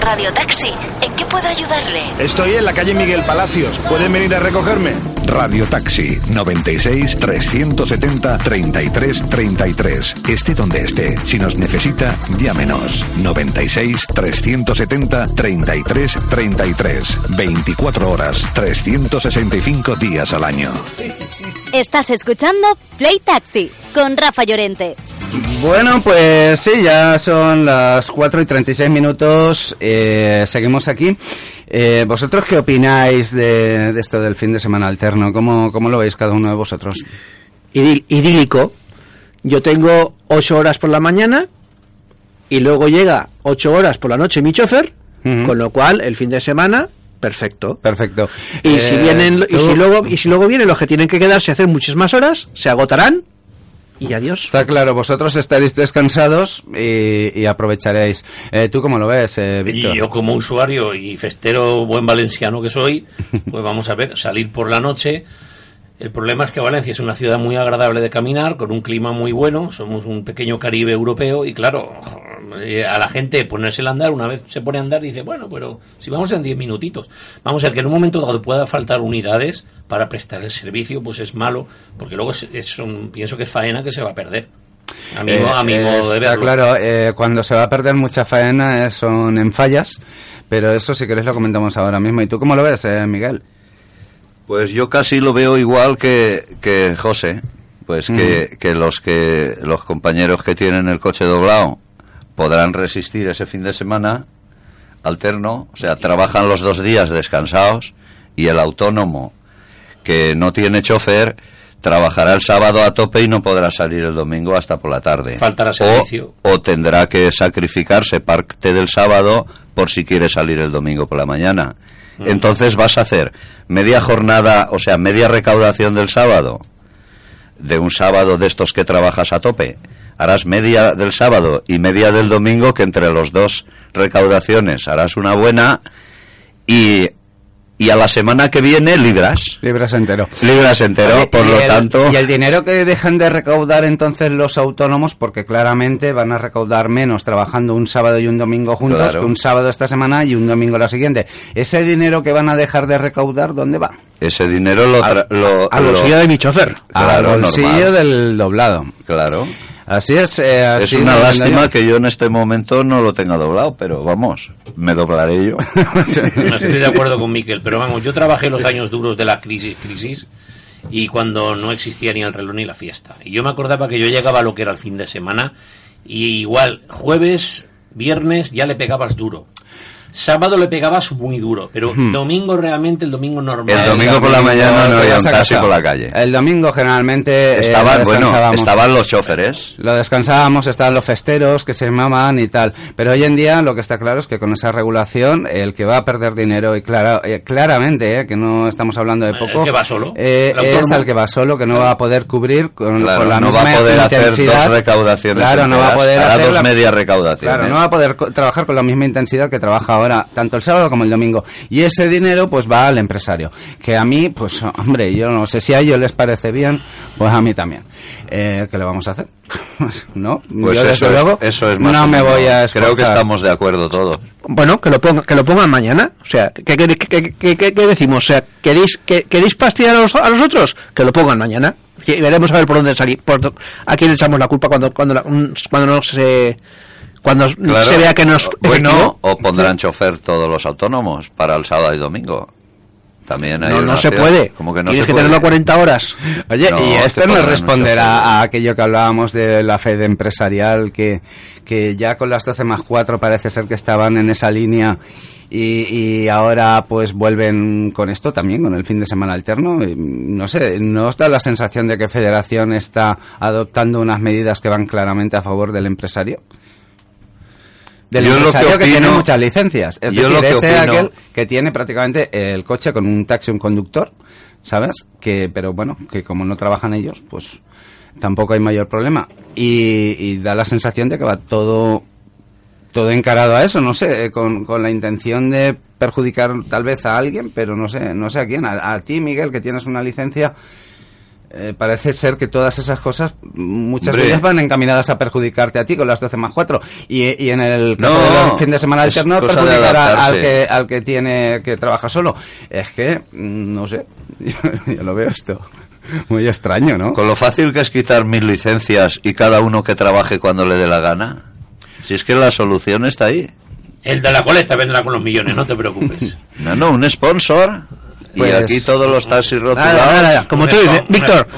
Radio Taxi, ¿en qué puedo ayudarle? Estoy en la calle Miguel Palacios. ¿Pueden venir a recogerme? Radio Taxi 96 370 33 33. Esté donde esté. Si nos necesita, llámenos. 96 370 33 33. 24 horas, 365 días al año. Estás escuchando Play Taxi con Rafa Llorente. Bueno, pues sí, ya son las 4 y 36 minutos. Eh, seguimos aquí. Eh, ¿Vosotros qué opináis de, de esto del fin de semana alterno? ¿Cómo, ¿Cómo lo veis cada uno de vosotros? idílico. Yo tengo ocho horas por la mañana y luego llega ocho horas por la noche mi chofer, con lo cual el fin de semana perfecto. Perfecto. Y si Eh, vienen y si luego y si luego vienen los que tienen que quedarse a hacer muchas más horas, se agotarán y adiós. Está claro, vosotros estaréis descansados y, y aprovecharéis. Eh, ¿Tú cómo lo ves, eh, Víctor? Y yo como usuario y festero buen valenciano que soy, pues vamos a ver, salir por la noche. El problema es que Valencia es una ciudad muy agradable de caminar, con un clima muy bueno, somos un pequeño Caribe europeo y claro, eh, a la gente ponerse el andar, una vez se pone a andar dice, bueno, pero si vamos en 10 minutitos. Vamos a ver que en un momento dado pueda faltar unidades para prestar el servicio, pues es malo, porque luego es, es un- pienso que es faena que se va a perder. A mi, Eh, mo- a mi modo de verlo. claro, eh, cuando se va a perder mucha faena eh, son en fallas, pero eso si queréis lo comentamos ahora mismo. ¿Y tú cómo lo ves, eh, Miguel? Pues yo casi lo veo igual que, que José. Pues que, que los que los compañeros que tienen el coche doblado podrán resistir ese fin de semana alterno, o sea, trabajan los dos días descansados y el autónomo que no tiene chofer trabajará el sábado a tope y no podrá salir el domingo hasta por la tarde. Faltará O- servicio. o tendrá que sacrificarse parte del sábado por si quiere salir el domingo por la mañana. Entonces vas a hacer media jornada, o sea, media recaudación del sábado, de un sábado de estos que trabajas a tope. Harás media del sábado y media del domingo, que entre los dos recaudaciones harás una buena y, y a la semana que viene libras. Libras entero. Libras entero, Oye, por lo el- tanto... Y el dinero que dejan de recaudar entonces los autónomos, porque claramente van a recaudar menos trabajando un sábado y un domingo juntos Claro. que un sábado esta semana y un domingo la siguiente. Ese dinero que van a dejar de recaudar, ¿dónde va? Ese dinero lo... al lo- bolsillo de mi chofer. Al Claro, bolsillo normal. del doblado. Claro. Así es. eh, Es así una lo lástima que yo en este momento no lo tenga doblado, pero vamos, me doblaré yo. No estoy de acuerdo con Miquel, pero vamos, yo trabajé los años duros de la crisis, crisis y cuando no existía ni el reloj ni la fiesta. Y yo me acordaba que yo llegaba a lo que era el fin de semana y igual jueves, viernes ya le pegabas duro. Sábado le pegabas muy duro, pero domingo realmente, el domingo normal. El domingo por la mañana no había un a taxi por la calle. El domingo generalmente eh, Estaban, lo bueno, descansábamos. estaban los choferes. Lo descansábamos, estaban los festeros que se llamaban y tal. Pero hoy en día lo que está claro es que con esa regulación, el que va a perder dinero, y clara- eh, claramente, eh, que no estamos hablando de poco, El que va solo. eh, El es al que va solo, que no va a poder cubrir con, Claro, con la no va misma a poder hacer intensidad. dos recaudaciones Claro, no va a poder hacer dos la- medias recaudaciones. Claro, no va a poder co- trabajar con la misma intensidad que trabaja ahora, tanto el sábado como el domingo. Y ese dinero, pues va al empresario. Que a mí, pues, hombre, yo no sé si a ellos les parece bien, pues a mí también. Eh, ¿Qué le vamos a hacer? ¿No? Pues yo, eso, desde es, luego, eso es más no me voy a Creo que estamos de acuerdo todos. Bueno, que lo, ponga, que lo pongan mañana. O sea, ¿qué, qué, qué- qué- decimos? O sea, ¿queréis, que, ¿queréis fastidiar a los, a los otros? Que lo pongan mañana. Y veremos a ver por dónde salir. Por, ¿A quién le echamos la culpa cuando, cuando, la- un- cuando no se... Cuando Claro. se vea que no es Bueno, efectivo? o pondrán chofer todos los autónomos para el sábado y domingo. También hay No, no se puede. Como que no Tienes se que puede. tenerlo a 40 horas. Oye, No, y te esto no pondrán responderá a aquello que hablábamos de la fe de empresarial, que, que ya con las 12 más 4 parece ser que estaban en esa línea y, y ahora pues vuelven con esto también, con el fin de semana alterno. Y, No sé, ¿no os da la sensación de que Federación está adoptando unas medidas que van claramente a favor del empresario? Del Yo que empresario que, tiene muchas licencias. Es yo decir, que ese opino- aquel que tiene prácticamente el coche con un taxi, un conductor, ¿sabes? Que, pero bueno, que como no trabajan ellos, pues tampoco hay mayor problema. Y, y da la sensación de que va todo todo encarado a eso, no sé, eh, con, con la intención de perjudicar tal vez a alguien, pero no sé, no sé a quién. A, a ti, Miguel, que tienes una licencia, eh, parece ser que todas esas cosas, muchas de ellas van encaminadas a perjudicarte a ti con las 12 más 4. Y, y en el caso No, del fin de semana alterno, perjudicar al que, al que tiene, que trabaja solo. Es que, mm, no sé, yo lo veo esto muy extraño, ¿no? Con lo fácil que es quitar mil licencias y cada uno que trabaje cuando le dé la gana. Si es que la solución está ahí. El de la coleta vendrá con los millones, no te preocupes. No, no, un sponsor. Pues- y aquí todos los taxis rotulados. Nada, nada, nada. Como tú dices, Víctor,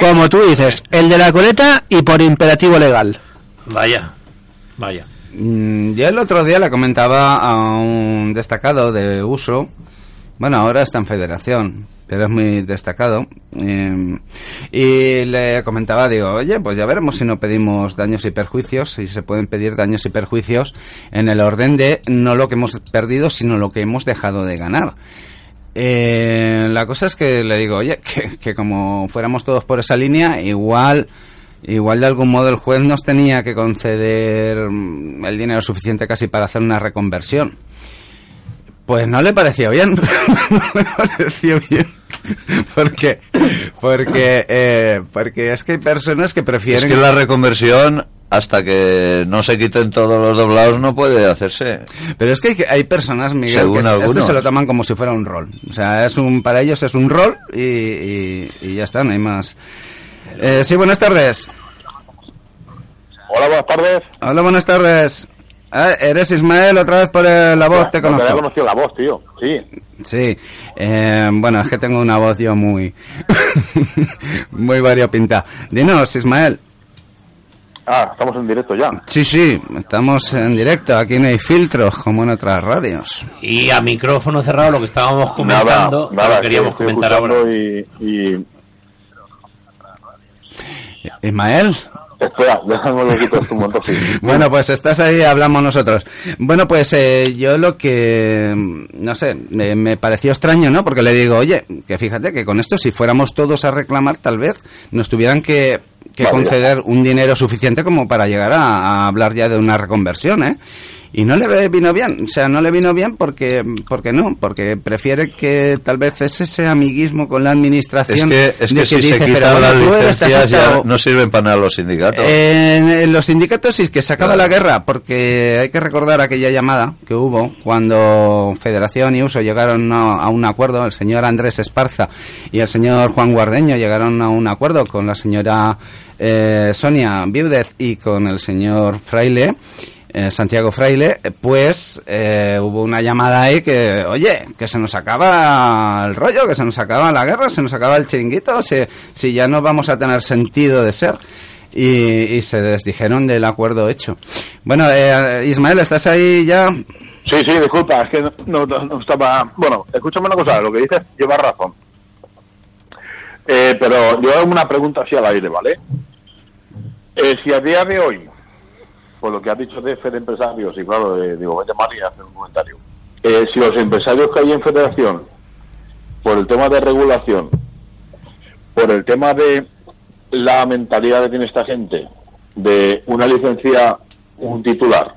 como tú dices, el de la coleta y por imperativo legal. Vaya, vaya. Mm, Yo el otro día le comentaba a un destacado de uso, bueno, ahora está en federación, pero es muy destacado, eh, y le comentaba, digo, oye, pues ya veremos si no pedimos daños y perjuicios, si se pueden pedir daños y perjuicios en el orden de no lo que hemos perdido, sino lo que hemos dejado de ganar. Eh, la cosa es que le digo, oye, que, que como fuéramos todos por esa línea, igual, igual de algún modo el juez nos tenía que conceder mm, el dinero suficiente casi para hacer una reconversión. Pues no le pareció bien, no le pareció bien, porque, porque, eh, porque es que hay personas que prefieren. Es que la reconversión, hasta que no se quiten todos los doblados, no puede hacerse. Pero es que hay, hay personas, Miguel, Según que esto algunos. se lo toman como si fuera un rol. O sea, es un para ellos es un rol y, y- y ya está, no hay más. Eh, sí, buenas tardes. Hola, buenas tardes. Hola, buenas tardes. Ah, eres Ismael, otra vez por eh, la voz, te No, que había conozco. conocido la voz, tío. Sí. Sí, eh, bueno, es que tengo una voz yo muy, muy variopinta. Dinos, Ismael. Ah, estamos en directo ya. Sí, sí, estamos en directo, aquí no hay filtros como en otras radios. Y a micrófono cerrado lo que estábamos comentando, nada, nada, lo queríamos estoy comentar ahora. escuchando Y, y... Ismael. Espera, déjame lo quito esto un momento, sí. Bueno, pues estás ahí, hablamos nosotros. Bueno, pues eh, yo lo que, no sé, me, me pareció extraño, ¿no? Porque le digo, oye, que fíjate que con esto, si fuéramos todos a reclamar, tal vez nos tuvieran que, que Vale, ya conceder un dinero suficiente como para llegar a, a hablar ya de una reconversión, ¿eh? Y no le vino bien, o sea, no le vino bien porque, porque no, porque prefiere que tal vez es ese amiguismo con la administración. Es que, es de que si dice, se "Pero quitan las licencias ya no sirven para nada los sindicatos. en los sindicatos sí que se acaba la guerra, porque hay que recordar aquella llamada que hubo cuando Federación y Uso llegaron a, un acuerdo, el señor Andrés Esparza y el señor Juan Guardeño llegaron a un acuerdo con la señora eh, Sonia Viudez y con el señor Fraile. Eh, Santiago Fraile, pues eh, hubo una llamada ahí que, oye, que se nos acaba el rollo, que se nos acaba la guerra, se nos acaba el chiringuito, si, si ya no vamos a tener sentido de ser y, y se desdijeron del acuerdo hecho. Bueno, eh, Ismael, ¿estás ahí ya? Sí, sí, disculpa, es que no, no- no estaba... Bueno, escúchame una cosa, lo que dices lleva razón. Eh, pero yo hago una pregunta así al aire, ¿vale? Eh, si a día de hoy, por lo que has dicho de Fed Empresarios, y claro, eh, digo, voy a llamar y hacer un comentario. Eh, si los empresarios que hay en Federación, por el tema de regulación, por el tema de la mentalidad que tiene esta gente, de una licencia, un titular,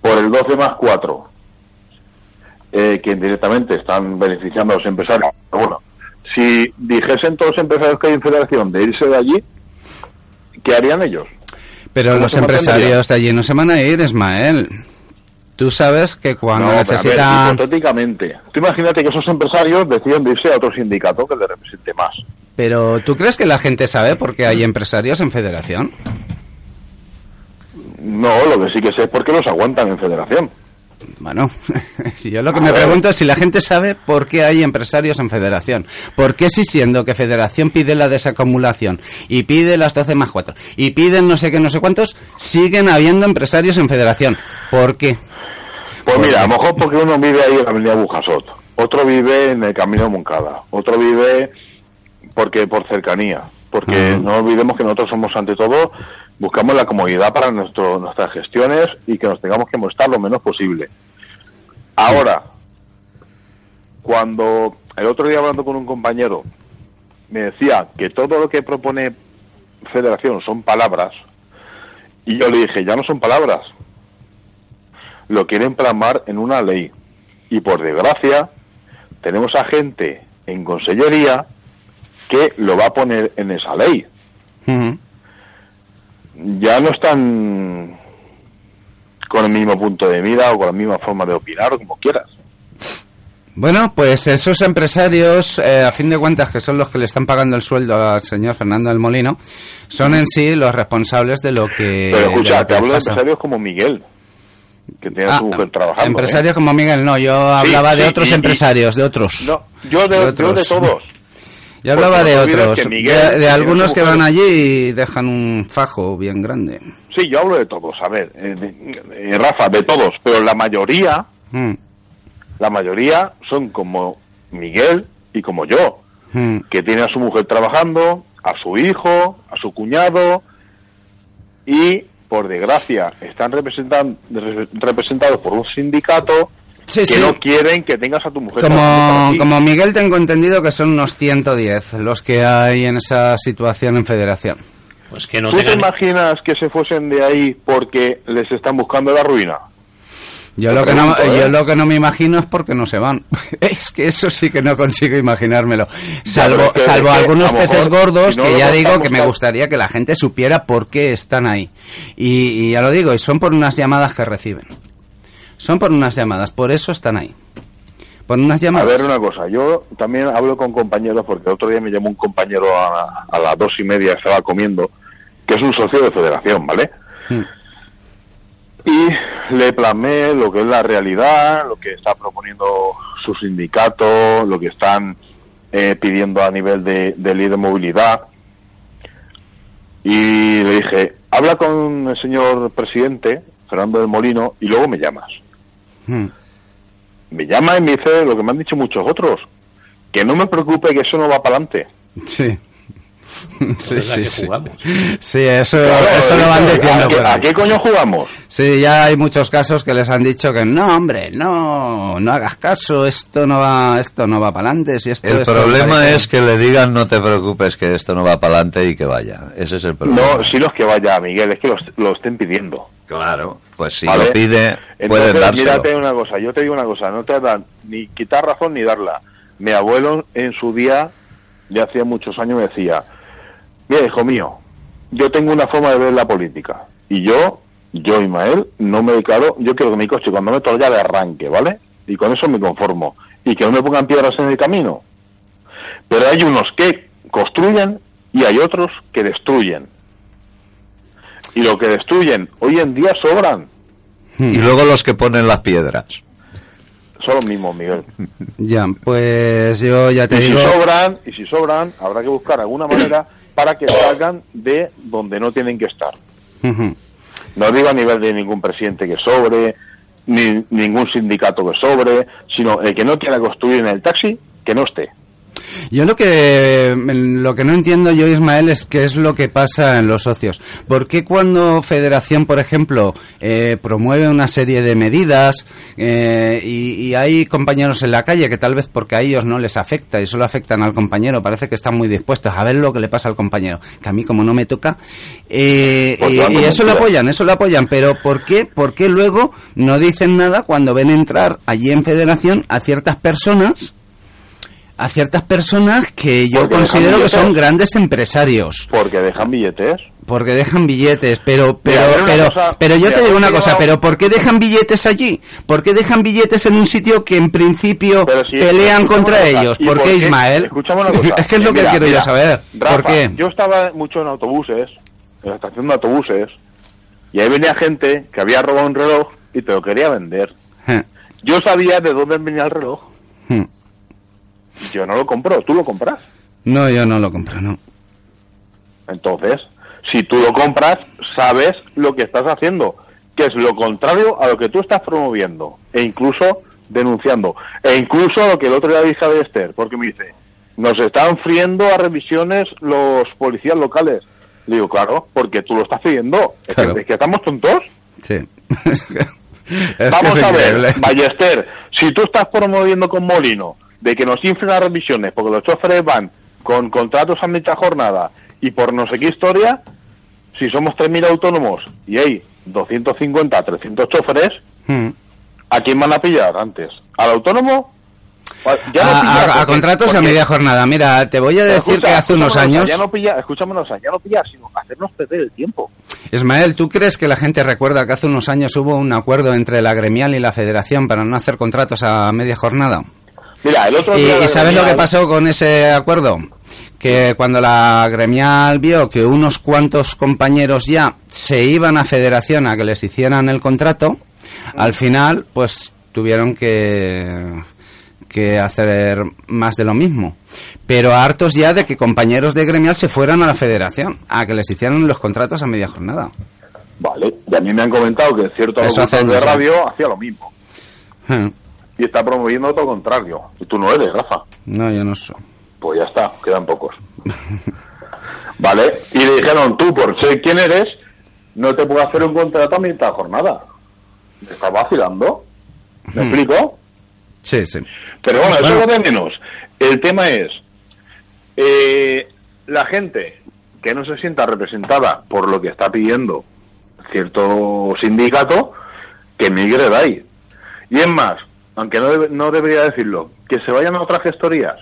por el 12 más 4, eh, que indirectamente están beneficiando a los empresarios. Pero bueno, si dijesen todos los empresarios que hay en federación de irse de allí, ¿qué harían ellos? Pero ¿Cómo los empresarios de allí no se van a ir, Ismael. Tú sabes que cuando No, necesitan... hipotéticamente. Tú imagínate que esos empresarios deciden de irse a otro sindicato que les represente más. Pero ¿tú crees que la gente sabe por qué hay empresarios en federación? No, lo que sí que sé es por qué los aguantan en federación. Bueno, si yo lo que A me ver. pregunto es si la gente sabe por qué hay empresarios en federación. ¿Por qué si siendo que federación pide la desacumulación y pide las 12 más 4 y piden no sé qué, no sé cuántos, siguen habiendo empresarios en federación? ¿Por qué? Pues mira, a lo mejor porque uno vive ahí en la avenida Bujasot, otro vive en el camino de Moncada, otro vive porque por cercanía, porque no olvidemos que nosotros somos ante todo, buscamos la comodidad para nuestro, nuestras gestiones y que nos tengamos que molestar lo menos posible. Ahora, cuando el otro día hablando con un compañero me decía que todo lo que propone Federación son palabras, y yo le dije, ya no son palabras, lo quieren plasmar en una ley. Y por desgracia, tenemos a gente en consellería que lo va a poner en esa ley. Ya no están con el mismo punto de mira o con la misma forma de opinar o como quieras. Bueno, pues esos empresarios, eh, a fin de cuentas, que son los que le están pagando el sueldo al señor Fernando del Molino, son en sí los responsables de lo que... Pero escucha, que te hablo de empresarios como Miguel, que tiene Ah, su mujer trabajando. Empresarios ¿eh? como Miguel, no, yo hablaba Sí, de sí, otros y- empresarios, de otros. No, yo de, yo de todos. Yo hablaba de otros, que Miguel, de, algunos que van allí y dejan un fajo bien grande. Sí, yo hablo de todos, a ver, eh, de- eh, Rafa, de todos, pero la mayoría, Mm, la mayoría son como Miguel y como yo, mm. que tiene a su mujer trabajando, a su hijo, a su cuñado, y por desgracia están representan- re- representados por un sindicato Sí, que sí. no quieren que tengas a tu mujer Como, como Miguel tengo entendido que son unos 110 los que hay en esa situación en federación. Pues que no ¿Tú te imaginas que se fuesen de ahí porque les están buscando la ruina? Yo lo, que no, pregunto, ¿eh? yo lo que no me imagino es porque no se van. es que eso sí que no consigo imaginármelo. Salvo, pero es que- salvo es que algunos peces mejor, gordos si no que ya digo que me gustaría que la gente supiera por qué están ahí. Y, y ya lo digo, y son por unas llamadas que reciben. Son por unas llamadas, por eso están ahí. Por unas A llamadas. ver una cosa, yo también hablo con compañeros porque el otro día me llamó un compañero a, a las dos y media, estaba comiendo, que es un socio de federación, ¿vale? Mm. Y le plasmé lo que es la realidad, lo que está proponiendo su sindicato, lo que están eh, pidiendo a nivel de, de ley de movilidad. Y le dije, habla con el señor presidente, Fernando del Molino, y luego me llamas. Mm. Me llama y me dice lo que me han dicho muchos otros, que no me preocupe que eso no va para adelante. Sí. Sí, ¿Verdad sí, que sí. jugamos? Sí, eso, Claro, eso lo van ¿a diciendo. qué- por ¿A qué coño jugamos? Sí, ya hay muchos casos que les han dicho que no, hombre, no, no hagas caso, esto no va, esto no va para adelante, si esto El esto problema parece- es que le digan no te preocupes que esto no va para adelante y que vaya. Ese es el problema. No, si los que vaya, Miguel, es que los, lo estén pidiendo. Claro. Pues si ¿Vale? lo pide, pueden Entonces, dárselo. mírate una cosa, yo te digo una cosa, no te dan ni quitar razón ni darla. Mi abuelo en su día, ya hacía muchos años, me decía, mira, hijo mío, yo tengo una forma de ver la política. Y yo, yo, Ismael, no me declaro, yo quiero que mi coche cuando meto ya de arranque, ¿vale? Y con eso me conformo. Y que no me pongan piedras en el camino. Pero hay unos que construyen y hay otros que destruyen. Y lo que destruyen hoy en día sobran. Y luego los que ponen las piedras. Son los mismos, Miguel. Ya, pues yo ya te y digo... si sobran, y si sobran, habrá que buscar alguna manera para que salgan de donde no tienen que estar. No digo a nivel de ningún presidente que sobre, ni ningún sindicato que sobre, sino el que no quiera construir en el taxi, que no esté. Yo lo que lo que no entiendo yo, Ismael, es qué es lo que pasa en los socios. ¿Por qué cuando Federación, por ejemplo, eh, promueve una serie de medidas eh, y, y hay compañeros en la calle que tal vez porque a ellos no les afecta y solo afectan al compañero, parece que están muy dispuestos a ver lo que le pasa al compañero, que a mí como no me toca, eh, Pues y, y eso lo apoyan, eso lo apoyan, pero ¿por qué, ¿por qué luego no dicen nada cuando ven entrar allí en Federación a ciertas personas? A ciertas personas que yo Porque considero que son grandes empresarios Porque dejan billetes. porque dejan billetes pero pero Mira, pero cosa- pero yo mira, te digo una cosa pero ¿por qué dejan billetes allí? ¿por qué dejan billetes en un sitio que en principio si- pelean contra ellos? ¿y ¿por qué Ismael? Escúchame una cosa. es que es lo que quiero yo saber Rafa, ¿por qué? Yo estaba mucho en autobuses, en la estación de autobuses, y ahí venía gente que había robado un reloj y te lo quería vender. Yo sabía de dónde venía el reloj. hmm. Yo no lo compro, tú lo compras. no yo no lo compro no Entonces, si tú lo compras, sabes lo que estás haciendo, que es lo contrario a lo que tú estás promoviendo, e incluso denunciando, e incluso a lo que el otro día dije a Esther, porque me dice, nos están friendo a revisiones los policías locales. Le digo, claro, porque tú lo estás pidiendo. Es, Claro. que, es que estamos tontos. sí Es Vamos que a ver, Ballester, si tú estás promoviendo con Molino de que nos inflen las revisiones porque los choferes van con contratos a mitad jornada y por no sé qué historia, si somos 3.000 autónomos y hay 250, 300 choferes, Hmm. ¿a quién van a pillar antes? ¿Al autónomo? Ya no a, a- a porque- contratos a media jornada mira te voy a decir Escucha, que hace unos años Ya no pillar, escúchame ya no pillar, sino hacernos perder el tiempo. Ismael, ¿tú crees que la gente recuerda que hace unos años hubo un acuerdo entre la gremial y la federación para no hacer contratos a media jornada? Mira, el otro ¿Y, día la y sabes lo que pasó con ese acuerdo? Que cuando la gremial vio que unos cuantos compañeros ya se iban a federación a que les hicieran el contrato, al final pues tuvieron que que hacer más de lo mismo. Pero hartos ya de que compañeros de gremial se fueran a la federación, a que les hicieran los contratos a media jornada. Vale, y a mí me han comentado que cierto locutor de radio hacía lo mismo. Eh, y está promoviendo todo lo contrario. Y tú no eres, Rafa. No, yo no soy. Pues ya está, quedan pocos. ¿Vale? Y le dijeron, tú por ser quien eres, no te puedo hacer un contrato a mitad jornada. ¿Me estás vacilando? ¿Me Hmm. explico? Sí, sí. Pero bueno, eso es lo de menos. El tema es, eh, la gente que no se sienta representada por lo que está pidiendo cierto sindicato, que migre de ahí. Y es más, aunque no, debe- no debería decirlo, que se vayan a otras gestorías.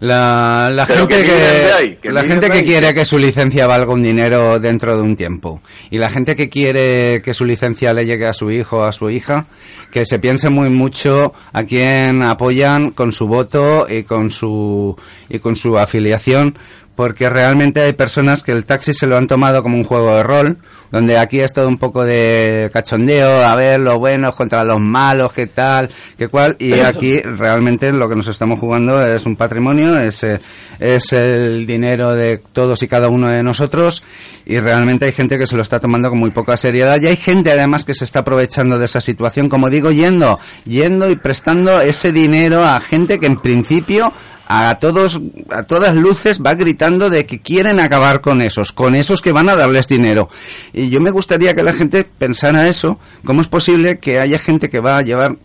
La, gente que ahí, la gente que ahí. quiere que su licencia valga un dinero dentro de un tiempo y la gente que quiere que su licencia le llegue a su hijo o a su hija que se piense muy mucho a quién apoyan con su voto y con su y con su afiliación porque realmente hay personas que el taxi se lo han tomado como un juego de rol, donde aquí es todo un poco de cachondeo, a ver los buenos contra los malos, qué tal, qué cual, y aquí realmente lo que nos estamos jugando es un patrimonio, es, eh, es el dinero de todos y cada uno de nosotros, y realmente hay gente que se lo está tomando con muy poca seriedad, y hay gente además que se está aprovechando de esa situación, como digo, yendo, yendo y prestando ese dinero a gente que en principio a todos, a todas luces va gritando de que quieren acabar con esos, con esos que van a darles dinero. Y yo me gustaría que la gente pensara eso, cómo es posible que haya gente que va a llevar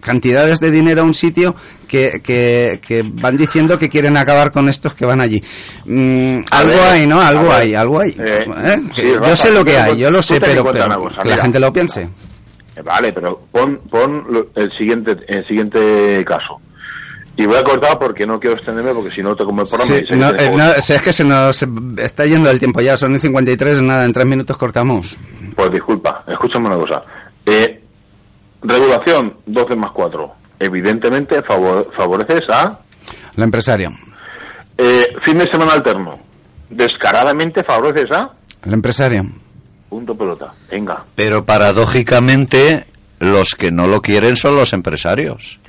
cantidades de dinero a un sitio que, que, que van diciendo que quieren acabar con estos que van allí. Mm, algo ver, hay, ¿no? Algo hay, algo hay. eh, ¿Eh? sí, yo Rafa, sé lo que hay, yo lo sé, pero, pero cosa, que la gente lo piense. Vale, pero pon, pon el siguiente el siguiente caso. Y voy a cortar porque no quiero extenderme porque si no te como el programa. Sí, no, eh, no, si es que se nos está yendo el tiempo ya, son y 53, nada, en tres minutos cortamos. Pues disculpa, escúchame una cosa. Eh, regulación 12 más 4. Evidentemente favor- favoreces a La empresaria. eh, fin de semana alterno. Descaradamente favoreces a La empresaria. punto pelota. Venga. Pero paradójicamente, los que no lo quieren son los empresarios.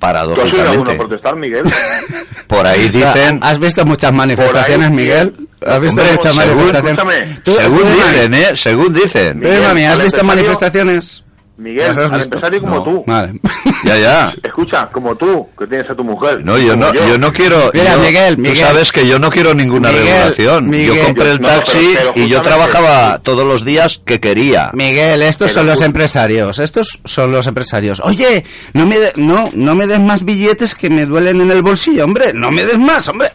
¿Tú has alguno Paradójicamente. protestar, Miguel? Por ahí dicen... ¿Has visto muchas manifestaciones, ahí, Miguel? ¿Has visto Hombre, muchas según- manifestaciones? Según tú, dicen, ¿eh? Según dicen. Pero, mami, ¿has al visto manifestaciones? Miguel, ¿Las has al visto? empresario como No. tú. Vale. Ya, ya. Escucha, como tú, que tienes a tu mujer. No, yo no, yo no quiero. Mira, yo- Miguel, tú Miguel. sabes que yo no quiero ninguna Miguel, regulación. Miguel. yo compré el No, pero- taxi pero y yo trabajaba todos los días que quería. Miguel, estos Pero son los tú- empresarios. Estos son los empresarios. Oye, no me, de- no, no me des más billetes que me duelen en el bolsillo, hombre. No me des más, hombre.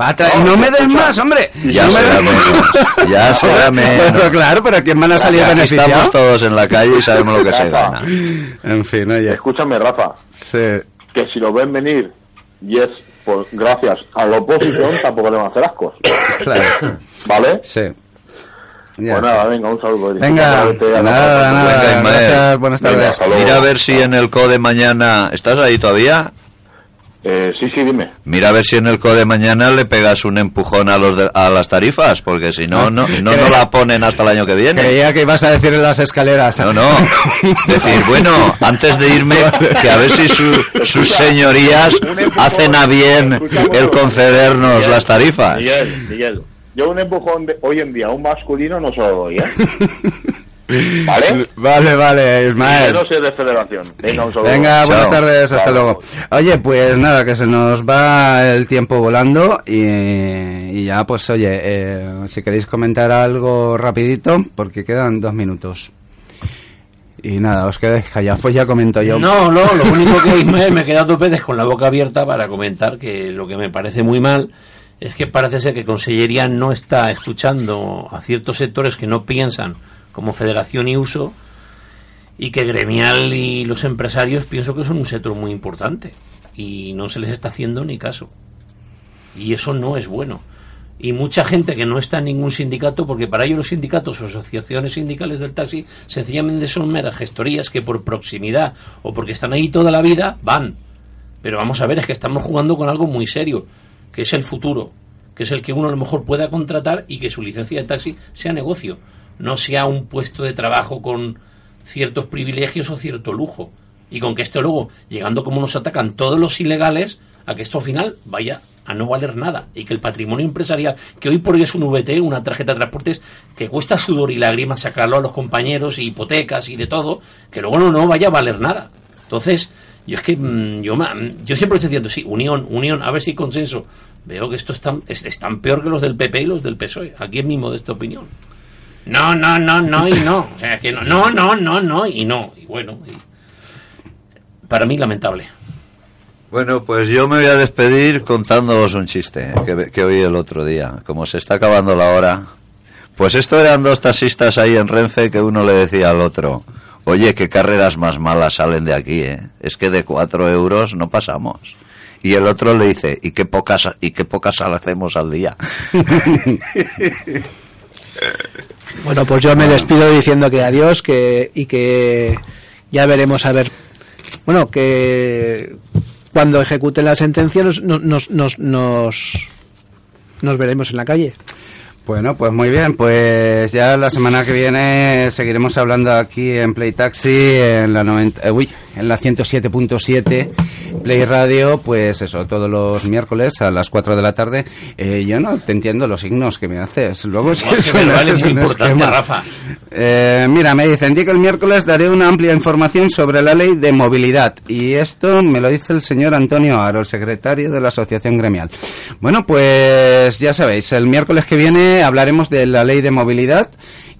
Va a traer- No, no, me des más, hombre. Ya no me será más. menos. Ya será menos. Pero claro, pero ¿quién van a salir beneficiados? estamos todos en la calle y sabemos lo que se gana. En fin, oye. Escúchame, Rafa, Sí. que si lo ven venir y es por, gracias a la oposición, tampoco le van a hacer ascos. Claro. ¿Vale? Sí. Ya pues está. nada, venga, un saludo. Venga, nada, nada. Venga, Ismael. Gracias, buenas Venga, tardes. luego. Mira a ver si en el CODE mañana... ¿Estás ahí todavía? Eh, sí, sí, dime. Mira a ver si en el CODE mañana le pegas un empujón a los de- a las tarifas, porque si no, no, no, no la ponen hasta el año que viene. Creía que ibas a decir en las escaleras. No, no. Decir, bueno, antes de irme, que a ver si su- sus señorías hacen a bien el concedernos las tarifas. Miguel, Miguel. Yo un empujón de, hoy en día, un masculino no se lo doy, ¿eh? ¿Vale? Vale, vale, Ismael. no sé de federación. Venga, un saludo. Venga, buenas Chao. tardes, hasta Chao. luego. Oye, pues nada, que se nos va el tiempo volando y, y ya, pues oye, eh, si queréis comentar algo rapidito, porque quedan dos minutos. Y nada, os quedáis callados, pues ya comento yo. No, no, lo único que Ismael me queda dos veces con la boca abierta para comentar que lo que me parece muy mal es que parece ser que Consellería no está escuchando a ciertos sectores que no piensan como Federación y Uso y que Gremial y los empresarios pienso que son un sector muy importante y no se les está haciendo ni caso. Y eso no es bueno. Y mucha gente que no está en ningún sindicato, porque para ellos los sindicatos o asociaciones sindicales del taxi sencillamente son meras gestorías que por proximidad o porque están ahí toda la vida van. Pero vamos a ver, es que estamos jugando con algo muy serio, que es el futuro, que es el que uno a lo mejor pueda contratar y que su licencia de taxi sea negocio, no sea un puesto de trabajo con ciertos privilegios o cierto lujo. Y con que esto luego, llegando como nos atacan todos los ilegales, a que esto al final vaya a no valer nada. Y que el patrimonio empresarial, que hoy por hoy es un VT, una tarjeta de transportes, que cuesta sudor y lágrimas sacarlo a los compañeros, y hipotecas y de todo, que luego no, no vaya a valer nada. Entonces, yo es que mm, yo, ma- yo siempre estoy diciendo, sí, unión, unión, a ver si consenso. Veo que esto es tan, peor que los del PP y los del PSOE. Aquí es mi modesta opinión. No, no, no, no y no. O sea, que no, no, no, no, no y no. Y bueno, y- para mí lamentable. Bueno, pues yo me voy a despedir contándoos un chiste que, que oí el otro día. Como se está acabando la hora. Pues esto eran dos taxistas ahí en Renfe que uno le decía al otro, oye, qué carreras más malas salen de aquí, ¿eh? Es que de cuatro euros no pasamos. Y el otro le dice, ¿y qué pocas, y qué pocas hacemos al día? Bueno, pues yo me despido diciendo que adiós que y que ya veremos a ver. Bueno, que cuando ejecuten la sentencia nos, nos, nos, nos, nos, veremos en la calle. Bueno, pues muy bien, pues ya la semana que viene seguiremos hablando aquí en Play Taxi en la 90, eh, uy, en la 107.7 Play Radio, pues eso, todos los miércoles a las 4 de la tarde. Eh, yo no te entiendo los signos que me haces. Luego si es eso me vale un importante. Rafa. Eh, mira, me dicen que el miércoles daré una amplia información sobre la ley de movilidad. Y esto me lo dice el señor Antonio Aro, el secretario de la Asociación Gremial. Bueno, pues ya sabéis, el miércoles que viene hablaremos de la ley de movilidad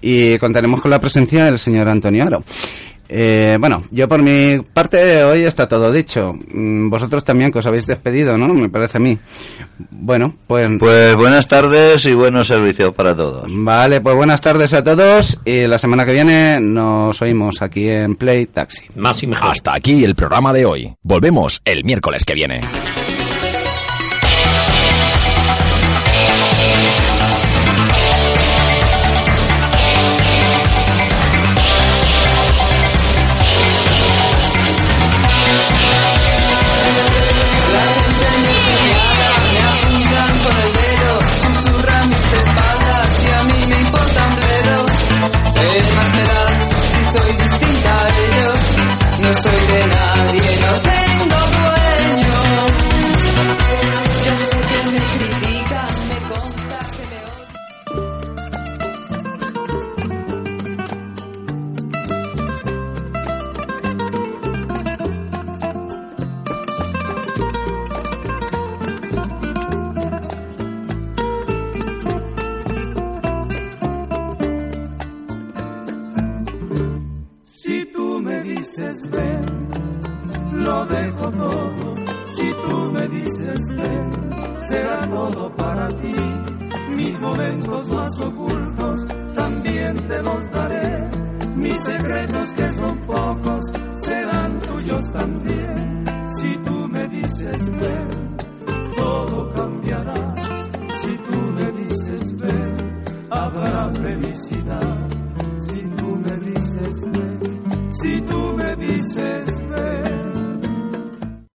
y contaremos con la presencia del señor Antonio Aro. Eh, bueno, yo por mi parte hoy está todo dicho. Mm, Vosotros también que os habéis despedido, ¿no? Me parece a mí. Bueno, pues... Pues buenas tardes y buenos servicios para todos. Vale, pues buenas tardes a todos y la semana que viene nos oímos aquí en Play Taxi. Más y mejor. Hasta aquí el programa de hoy. Volvemos el miércoles que viene.